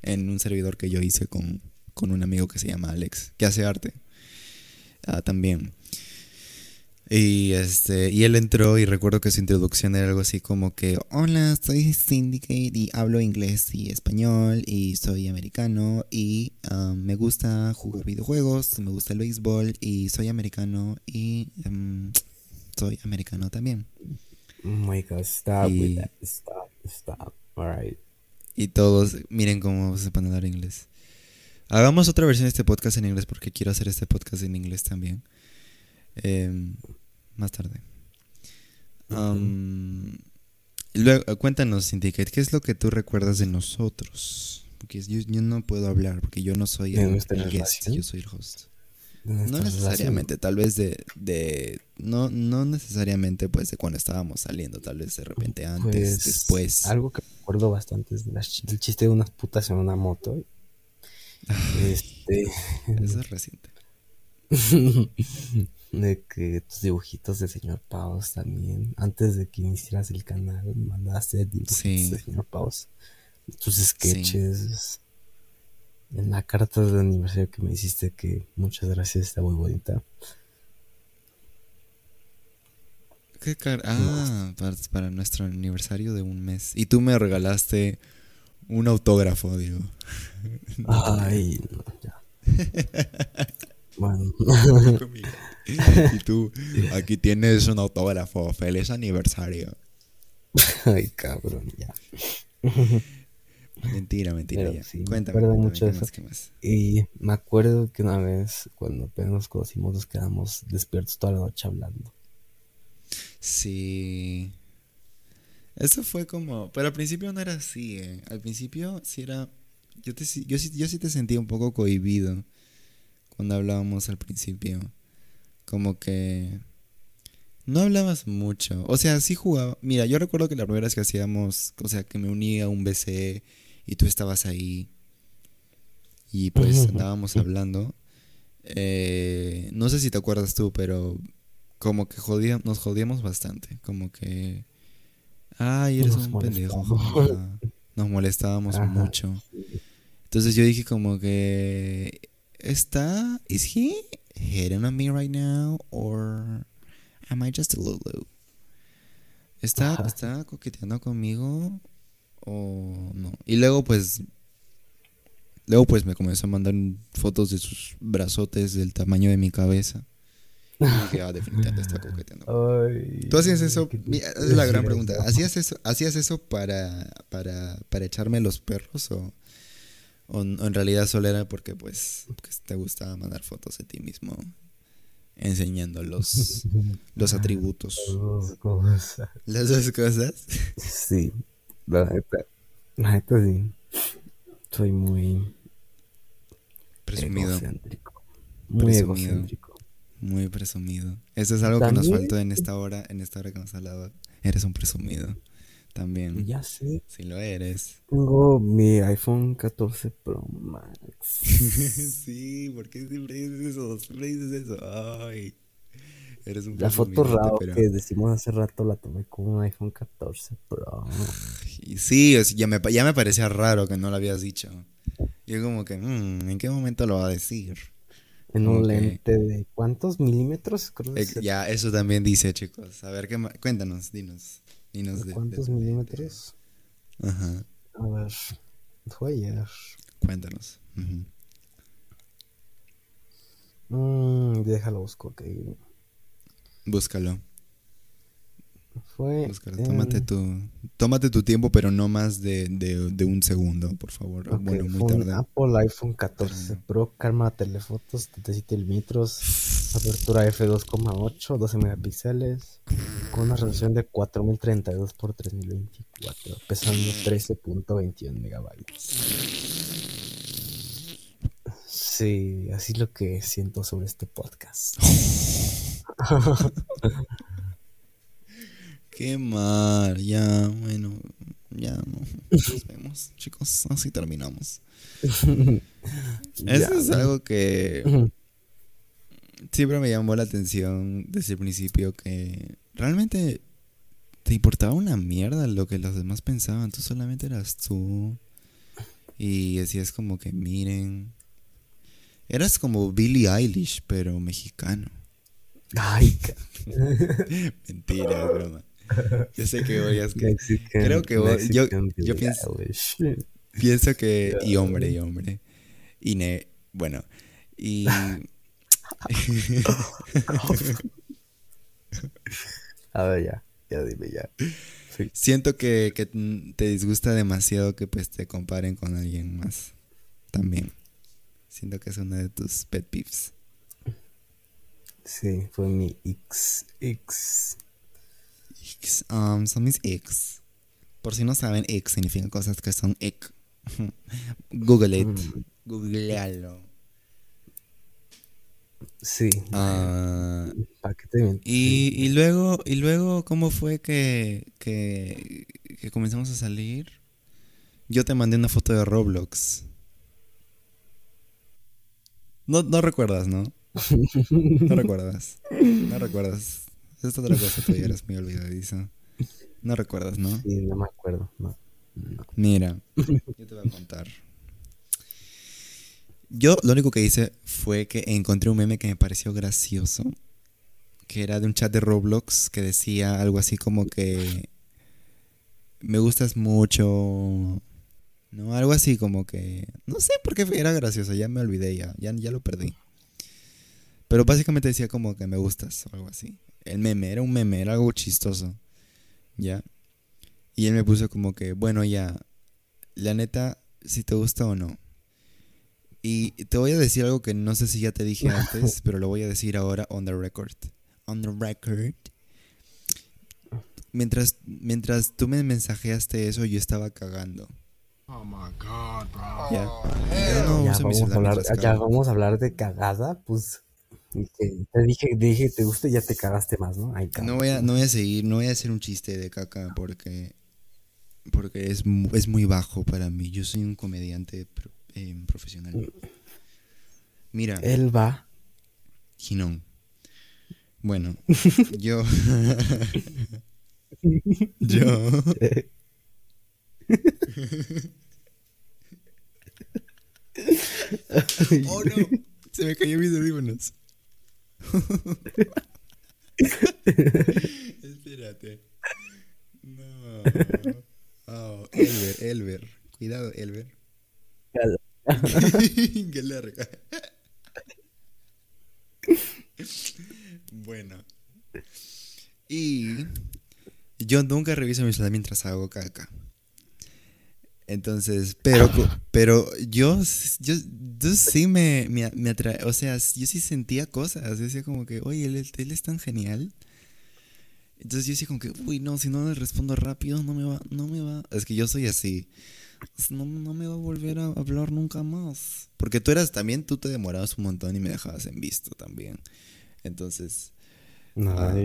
en un servidor que yo hice con, con un amigo que se llama Alex, que hace arte. Ah, también. Y este, y él entró y recuerdo que su introducción era algo así como que, hola, soy Syndicate y hablo inglés y español y soy americano y um, me gusta jugar videojuegos, me gusta el béisbol y soy americano y um, soy americano también. Oh my god, stop y, Stop, stop. Alright. Y todos, miren cómo se pone a hablar inglés. Hagamos otra versión de este podcast en inglés porque quiero hacer este podcast en inglés también. Em, más tarde. luego, cuéntanos, Syndicate, ¿qué es lo que tú recuerdas de nosotros? Porque yo, no puedo hablar, porque yo no soy el, guest, yo soy el host. No necesariamente, tal vez de, de no, no necesariamente pues de cuando estábamos saliendo, tal vez de repente antes, pues, después. Algo que recuerdo bastante es el chiste de unas putas en una moto. este... Eso [laughs] es reciente. [laughs] de que tus dibujitos de señor Paus también. Antes de que iniciaras el canal, mandaste dibujitos de señor Paus. Tus sketches. En la carta de aniversario que me hiciste, que muchas gracias, está muy bonita. ¿Qué Ah, para, nuestro aniversario de un mes. Y tú me regalaste un autógrafo, digo. Ay, no, ya. [laughs] bueno. [laughs] y tú, aquí tienes un autógrafo. Feliz aniversario. [laughs] Ay, cabrón, ya. Mentira, mentira. ya. Cuéntame, mucho de Más, Y me acuerdo que una vez, cuando apenas nos conocimos, nos quedamos despiertos toda la noche hablando. Sí. Eso fue como. Pero al principio no era así, ¿eh? Al principio sí era. Yo, te, yo, yo sí te sentía un poco cohibido cuando hablábamos al principio. Como que... No hablabas mucho. O sea, sí jugaba. Mira, yo recuerdo que la primera vez que hacíamos, o sea, que me unía a un BC y tú estabas ahí y pues andábamos hablando. Eh, no sé si te acuerdas tú, pero como que nos jodíamos bastante. Como que. Ay, eres un pendejo. Nos molestábamos mucho. Entonces yo dije como que. ¿Está? ¿Is he hitting on me right now? Or am I just a Lulu? ¿Está, ¿Está coqueteando conmigo? ¿O no? Y luego pues Luego pues me comenzó a mandar fotos de sus brazotes del tamaño de mi cabeza. Y dije, ah, definitivamente está coqueteando. ¿Tú hacías eso? esa es la gran pregunta. ¿Hacías eso, ¿hacías eso para, para, para echarme los perros o, o, en realidad solo era porque pues te gustaba mandar fotos de ti mismo enseñando los, [laughs] los atributos. Las dos cosas. Sí, la neta, la neta sí. Soy muy presumido. Egocéntrico. Muy egocéntrico. Muy presumido. Eso es algo que nos faltó en esta hora, en esta hora que hemos hablado. Eres un presumido. También. Ya sé. Si lo eres. Tengo mi iPhone 14 Pro Max. [laughs] sí, ¿por qué siempre dices eso? Siempre dices eso. Ay. Eres un La foto raro que decimos hace rato la tomé con un iPhone 14 Pro. Sí, ya, me, ya me parecía raro que no lo habías dicho. Yo como que, mmm, ¿en qué momento lo va a decir? En un lente de ¿cuántos milímetros? ya, eso también dice, chicos. A ver, ¿qué cuéntanos, dinos. ¿Cuántos milímetros? Ajá. A ver, fue ayer. Cuéntanos. Mm, déjalo busco, ok. Búscalo. Fue. Tómate, tu, tómate tu tiempo, pero no más de, de, un segundo, por favor. bueno, muy tarde. Apple iPhone 14 Pro, calma telefotos, 77 milímetros, apertura f2,8, 12 megapíxeles, [laughs] con una resolución de 4032 x 3024, pesando 13.21 megabytes. Sí, así es lo que siento sobre este podcast. [laughs] Qué mal, ya, bueno, ya no. Nos vemos, chicos. Así terminamos. [laughs] Eso es algo que. siempre me llamó la atención desde el principio que realmente te importaba una mierda lo que los demás pensaban. Tú solamente eras tú. Y decías como que miren. Eras como Billie Eilish, pero mexicano. Ay, [laughs] mentira, broma. Yo sé que voy a... Creo que voy, yo, yo pienso, pienso que... Y hombre, y hombre. Y ne, bueno, y... [laughs] [laughs] a ver, ya, ya dime, ya. Siento que, que, te disgusta demasiado que pues te comparen con alguien más. También. Siento que es uno de tus pet peeves. Sí, fue mi X. X. X. Um, son mis X. Por si no saben, X significa cosas que son X. [laughs] Google it. Mm. Googlealo. Sí. Uh, y, y, luego, y luego, ¿cómo fue que, que, que comenzamos a salir? Yo te mandé una foto de Roblox. No, no recuerdas, ¿no? No recuerdas. No recuerdas. Es otra cosa, tú ya eres muy olvidadizo. No recuerdas, ¿no? Sí, no me acuerdo. No. Mira, yo te voy a contar. Yo lo único que hice fue que encontré un meme que me pareció gracioso. Que era de un chat de Roblox que decía algo así como que. Me gustas mucho. No, algo así como que. No sé por qué era gracioso, ya me olvidé, ya, ya, ya lo perdí. Pero básicamente decía como que me gustas o algo así. El meme, era un meme, era algo chistoso. ¿Ya? Y él me puso como que, bueno, ya, la neta, si te gusta o no. Y te voy a decir algo que no sé si ya te dije [laughs] antes, pero lo voy a decir ahora on the record. On the record. Mientras, mientras tú me mensajeaste eso, yo estaba cagando. Oh my god, bro. Ya. vamos a hablar, ya vamos a hablar de cagada, pues. Te dije, dije, te gusta y ya te cagaste más, ¿no? no, voy a, no voy a seguir, no voy a hacer un chiste de caca porque, porque es, es muy bajo para mí. Yo soy un comediante eh, profesional. Mira. Él va. Ginón. Bueno, [laughs] yo. yo. [laughs] oh no, se me cayó mis audífonos. [laughs] Espérate. No. Oh, Elber, Elber. Cuidado, Elber. [laughs] Qué bueno. Y yo nunca reviso mi celular mientras hago caca. Entonces, pero, pero yo, yo, sí me, me, atrae, o sea, yo sí sentía cosas, decía como que, oye, él, él, es tan genial. Entonces yo decía como que, uy, no, si no le respondo rápido, no me va, no me va. Es que yo soy así. No, no me va a volver a hablar nunca más. Porque tú eras también, tú te demorabas un montón y me dejabas en visto también. Entonces. Ah,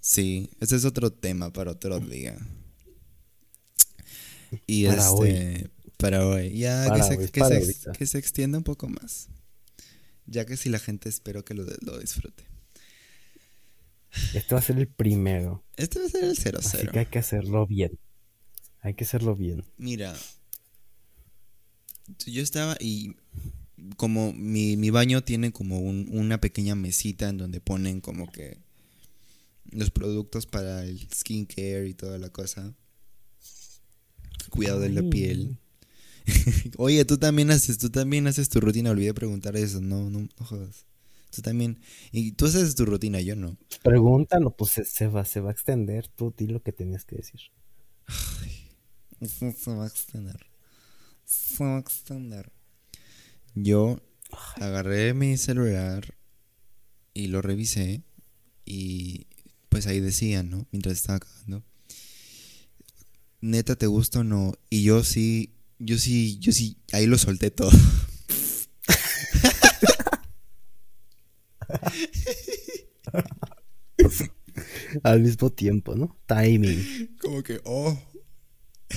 sí, ese es otro tema para otro día. Y para este, hoy. Para hoy. Ya que, se, que, se, extienda un poco más. Ya que si la gente espero que lo, lo disfrute. Este va a ser el primero. Este va a ser el 0-0. Así que hay que hacerlo bien. Hay que hacerlo bien. Mira. Yo estaba y como mi, mi baño tiene como un, una pequeña mesita en donde ponen como que los productos para el skincare y toda la cosa cuidado de la piel. [laughs] Oye, tú también haces, tú también haces tu rutina, olvidé preguntar eso, no, no, jodas. Tú también, y tú haces tu rutina, yo no. Pregúntalo, pues se, va, se va a extender, tú di lo que tenías que decir. Se va a extender. Se va a extender. Yo agarré mi celular y lo revisé y pues ahí decía, ¿no? Mientras estaba cagando neta te gusta o no. Y yo sí, yo sí, yo sí, ahí lo solté todo. [laughs] Al mismo tiempo, ¿no? Timing. Como que, oh,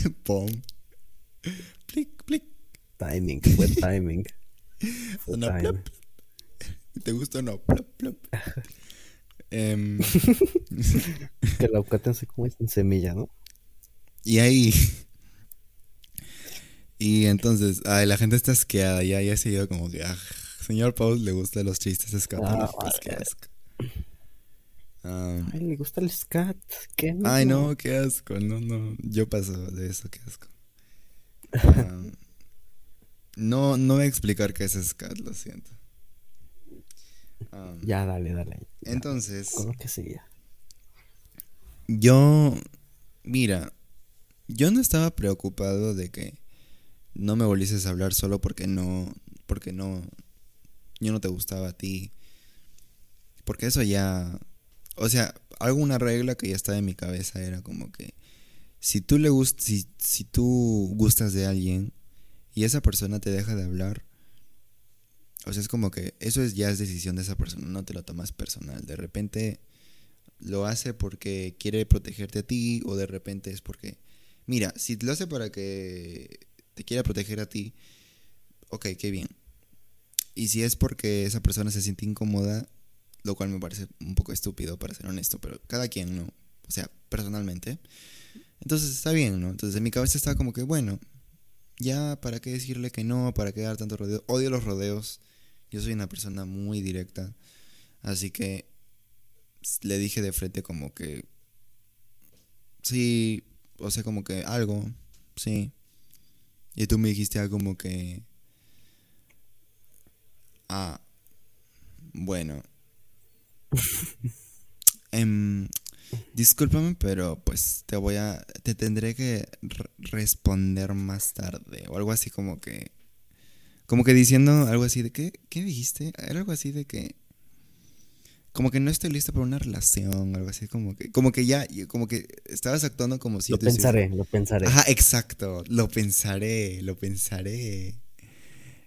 [laughs] pom. Plic, plic. Timing, fue timing. [laughs] ¿Te gusta o no? Plop, plop. Que la aguacate se come en semilla, ¿no? Y ahí. Y entonces, ay, la gente está asqueada. Ya, ya se ido como que, ah, señor Paul le gustan los chistes escapando. Ah, qué asco. Ay, le gusta el scat. ¿Qué Ay, no, qué asco. No, no. Yo paso de eso, qué asco. [laughs] no, no voy a explicar qué es scat, lo siento. ya, dale, dale. Entonces. Lo que seguía. Yo. Mira, yo no estaba preocupado de que no me volvieses a hablar solo porque no, porque no, yo no te gustaba a ti. Porque eso ya, o sea, alguna regla que ya estaba en mi cabeza era como que si tú le gustas, si, si tú gustas de alguien y esa persona te deja de hablar, o sea, es como que eso es, ya es decisión de esa persona, no te lo tomas personal. De repente lo hace porque quiere protegerte a ti o de repente es porque, mira, si lo hace para que te quiera proteger a ti, ok, qué bien. Y si es porque esa persona se siente incómoda, lo cual me parece un poco estúpido para ser honesto, pero cada quien, ¿no? O sea, personalmente. Entonces está bien, ¿no? Entonces en mi cabeza estaba como que, bueno, ya, ¿para qué decirle que no? ¿Para qué dar tanto rodeo? Odio los rodeos. Yo soy una persona muy directa. Así que le dije de frente como que... Sí, o sea, como que algo, sí. Y tú me dijiste algo como que... Ah, bueno. [laughs] eh, discúlpame, pero pues te voy a... Te tendré que responder más tarde. O algo así como que... Como que diciendo algo así de... ¿Qué, qué dijiste? Era algo así de que como que no estoy listo para una relación, algo así, como que, como que ya, como que estabas actuando como si... Lo pensaré, lo pensaré. Ajá, exacto, lo pensaré, lo pensaré.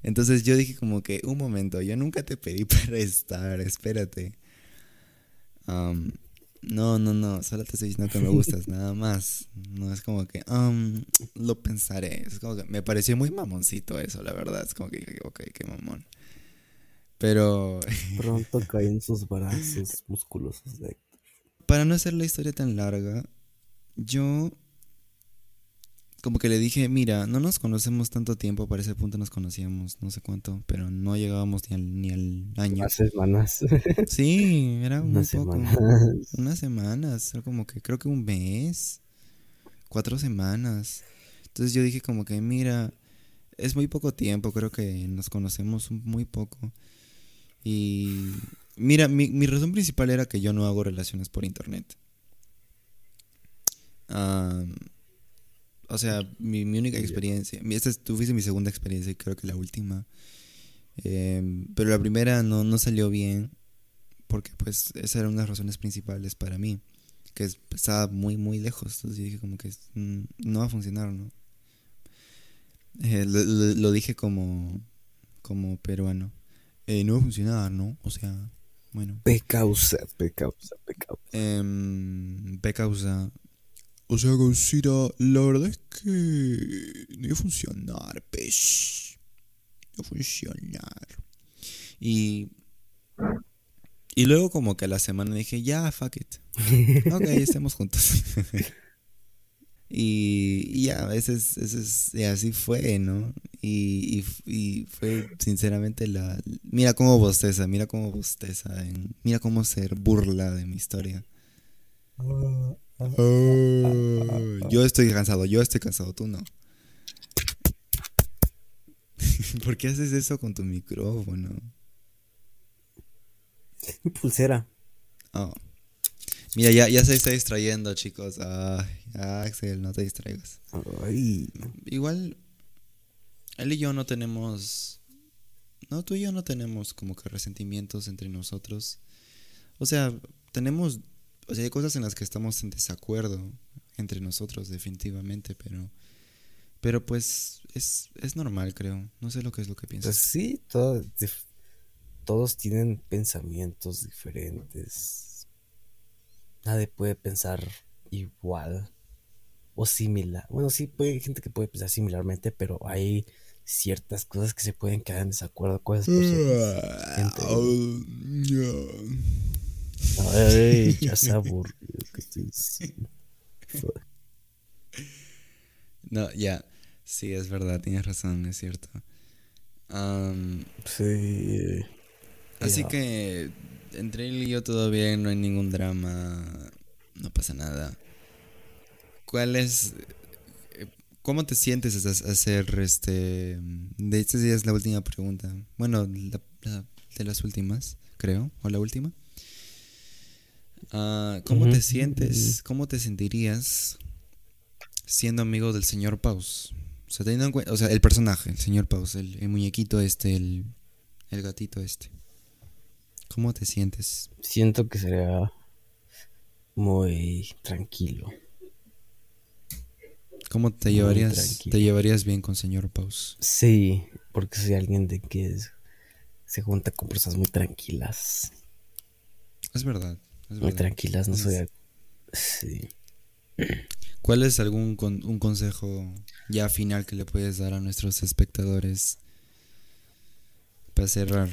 Entonces yo dije como que, un momento, yo nunca te pedí [laughs] para estar, espérate. No, no, no, solo te estoy diciendo que me gustas, [laughs] nada más. No es como que, lo pensaré. Es como que me pareció muy mamoncito eso, la verdad. Es como que, ok, qué mamón. Pero. [laughs] Pronto caen sus brazos musculosos de Para no hacer la historia tan larga, yo. Como que le dije, mira, no nos conocemos tanto tiempo, para ese punto nos conocíamos, no sé cuánto, pero no llegábamos ni al, ni al año. Unas semanas. [laughs] Sí, era un unas poco. Semanas. Unas semanas, era como que creo que un mes, cuatro semanas. Entonces yo dije como que, mira, es muy poco tiempo, creo que nos conocemos muy poco. Y mira, mi, razón principal era que yo no hago relaciones por internet. O sea, mi, única experiencia, esta es, tú fuiste mi segunda experiencia y creo que la última. Em, pero la primera no, no salió bien porque pues esa era una de las razones principales para mí, que estaba muy, muy lejos. Entonces yo dije como que mm, no va a funcionar, ¿no? Eh, lo, dije como, como peruano. Eh, no va a funcionar, ¿no? O sea, bueno. P causa, P causa, P causa. Eh, P causa. O sea, Gaucira, la verdad es que no iba a funcionar, pez. No va a funcionar. Y. Y luego, como que a la semana dije, ya, fuck it. [laughs] ok, estemos juntos. [laughs] Y, ya, a veces, y así fue, ¿no? Y, y, fue sinceramente la... Mira cómo bosteza, mira cómo bosteza, mira cómo se burla de mi historia. Yo estoy cansado, yo estoy cansado, tú no. [laughs] ¿Por qué haces eso con tu micrófono? Mi pulsera. Oh. Mira, ya, ya se está distrayendo, chicos. Ay, Axel, no te distraigas. Igual, él y yo no tenemos. No, tú y yo no tenemos como que resentimientos entre nosotros. O sea, tenemos. O sea, hay cosas en las que estamos en desacuerdo entre nosotros, definitivamente, pero. Pero pues es, es normal, creo. No sé lo que es lo que piensas. Pues sí, todos tienen pensamientos diferentes nadie puede pensar igual o similar. Bueno, sí, hay gente que puede pensar similarmente, pero hay ciertas cosas que se pueden quedar en desacuerdo con esas personas. Ay, [laughs] ya se aburrió que estoy diciendo. No, ya. Sí, es verdad, tienes razón, es cierto. sí. Así que entre él y yo todo bien, no hay ningún drama, no pasa nada. ¿Cuál es eh, ¿Cómo te sientes a hacer este... De este día es la última pregunta. Bueno, de las últimas, creo. ¿O la última? Ah, ¿Cómo te sientes? ¿Cómo te sentirías siendo amigo del señor Paus? O sea, teniendo en cuenta, o sea, el personaje, el señor Paus, el, muñequito este, el, el gatito este. ¿Cómo te sientes? Siento que sería muy tranquilo. ¿Cómo te llevarías? ¿Te llevarías bien con señor Paus? Sí, porque soy alguien de que se junta con personas muy tranquilas. Es verdad. Muy tranquilas, no soy. Sí. [clears throat] ¿Cuál es algún un consejo ya final que le puedes dar a nuestros espectadores para cerrar?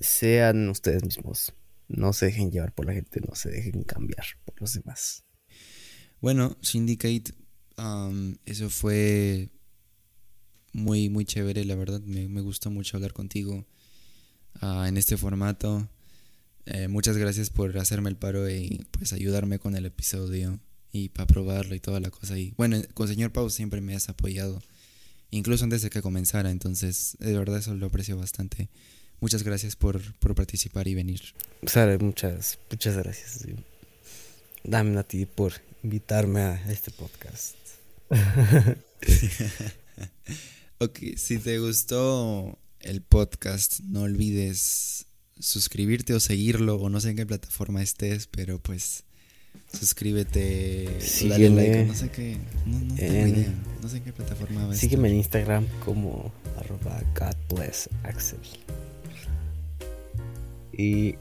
Sean ustedes mismos. No se dejen llevar por la gente, no se dejen cambiar por los demás. Bueno, Syndicate, eso fue muy, muy chévere, la verdad. Me, me gustó mucho hablar contigo ah, en este formato. Eh, muchas gracias por hacerme el paro y pues ayudarme con el episodio y para probarlo y toda la cosa. Y bueno, con señor Pau siempre me has apoyado, incluso antes de que comenzara, entonces de verdad eso lo aprecio bastante. Muchas gracias por, participar y venir. Sara, muchas, muchas gracias. Dame a ti por invitarme a este podcast. [laughs] [laughs] ok, si te gustó el podcast, no olvides suscribirte o seguirlo, o no sé en qué plataforma estés, pero pues suscríbete, dale like, no sé qué, no, no tengo idea, no sé en qué plataforma va Sígueme en Instagram como arroba Axel. Y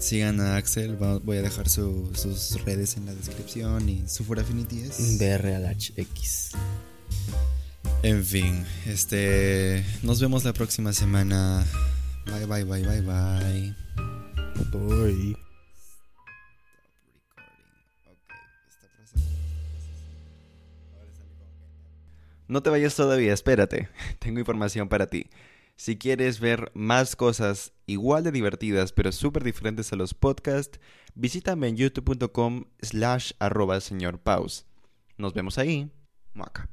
sigan a Axel, voy a dejar sus redes en la descripción y su Affinity es BRLHX. En fin, este nos vemos la próxima semana. Bye bye bye bye bye. Bye. No te vayas todavía, espérate. [laughs] Tengo información para ti. Si quieres ver más cosas igual de divertidas pero súper diferentes a los podcasts, visítame en youtube.com slash arroba señor Nos vemos ahí. Maca.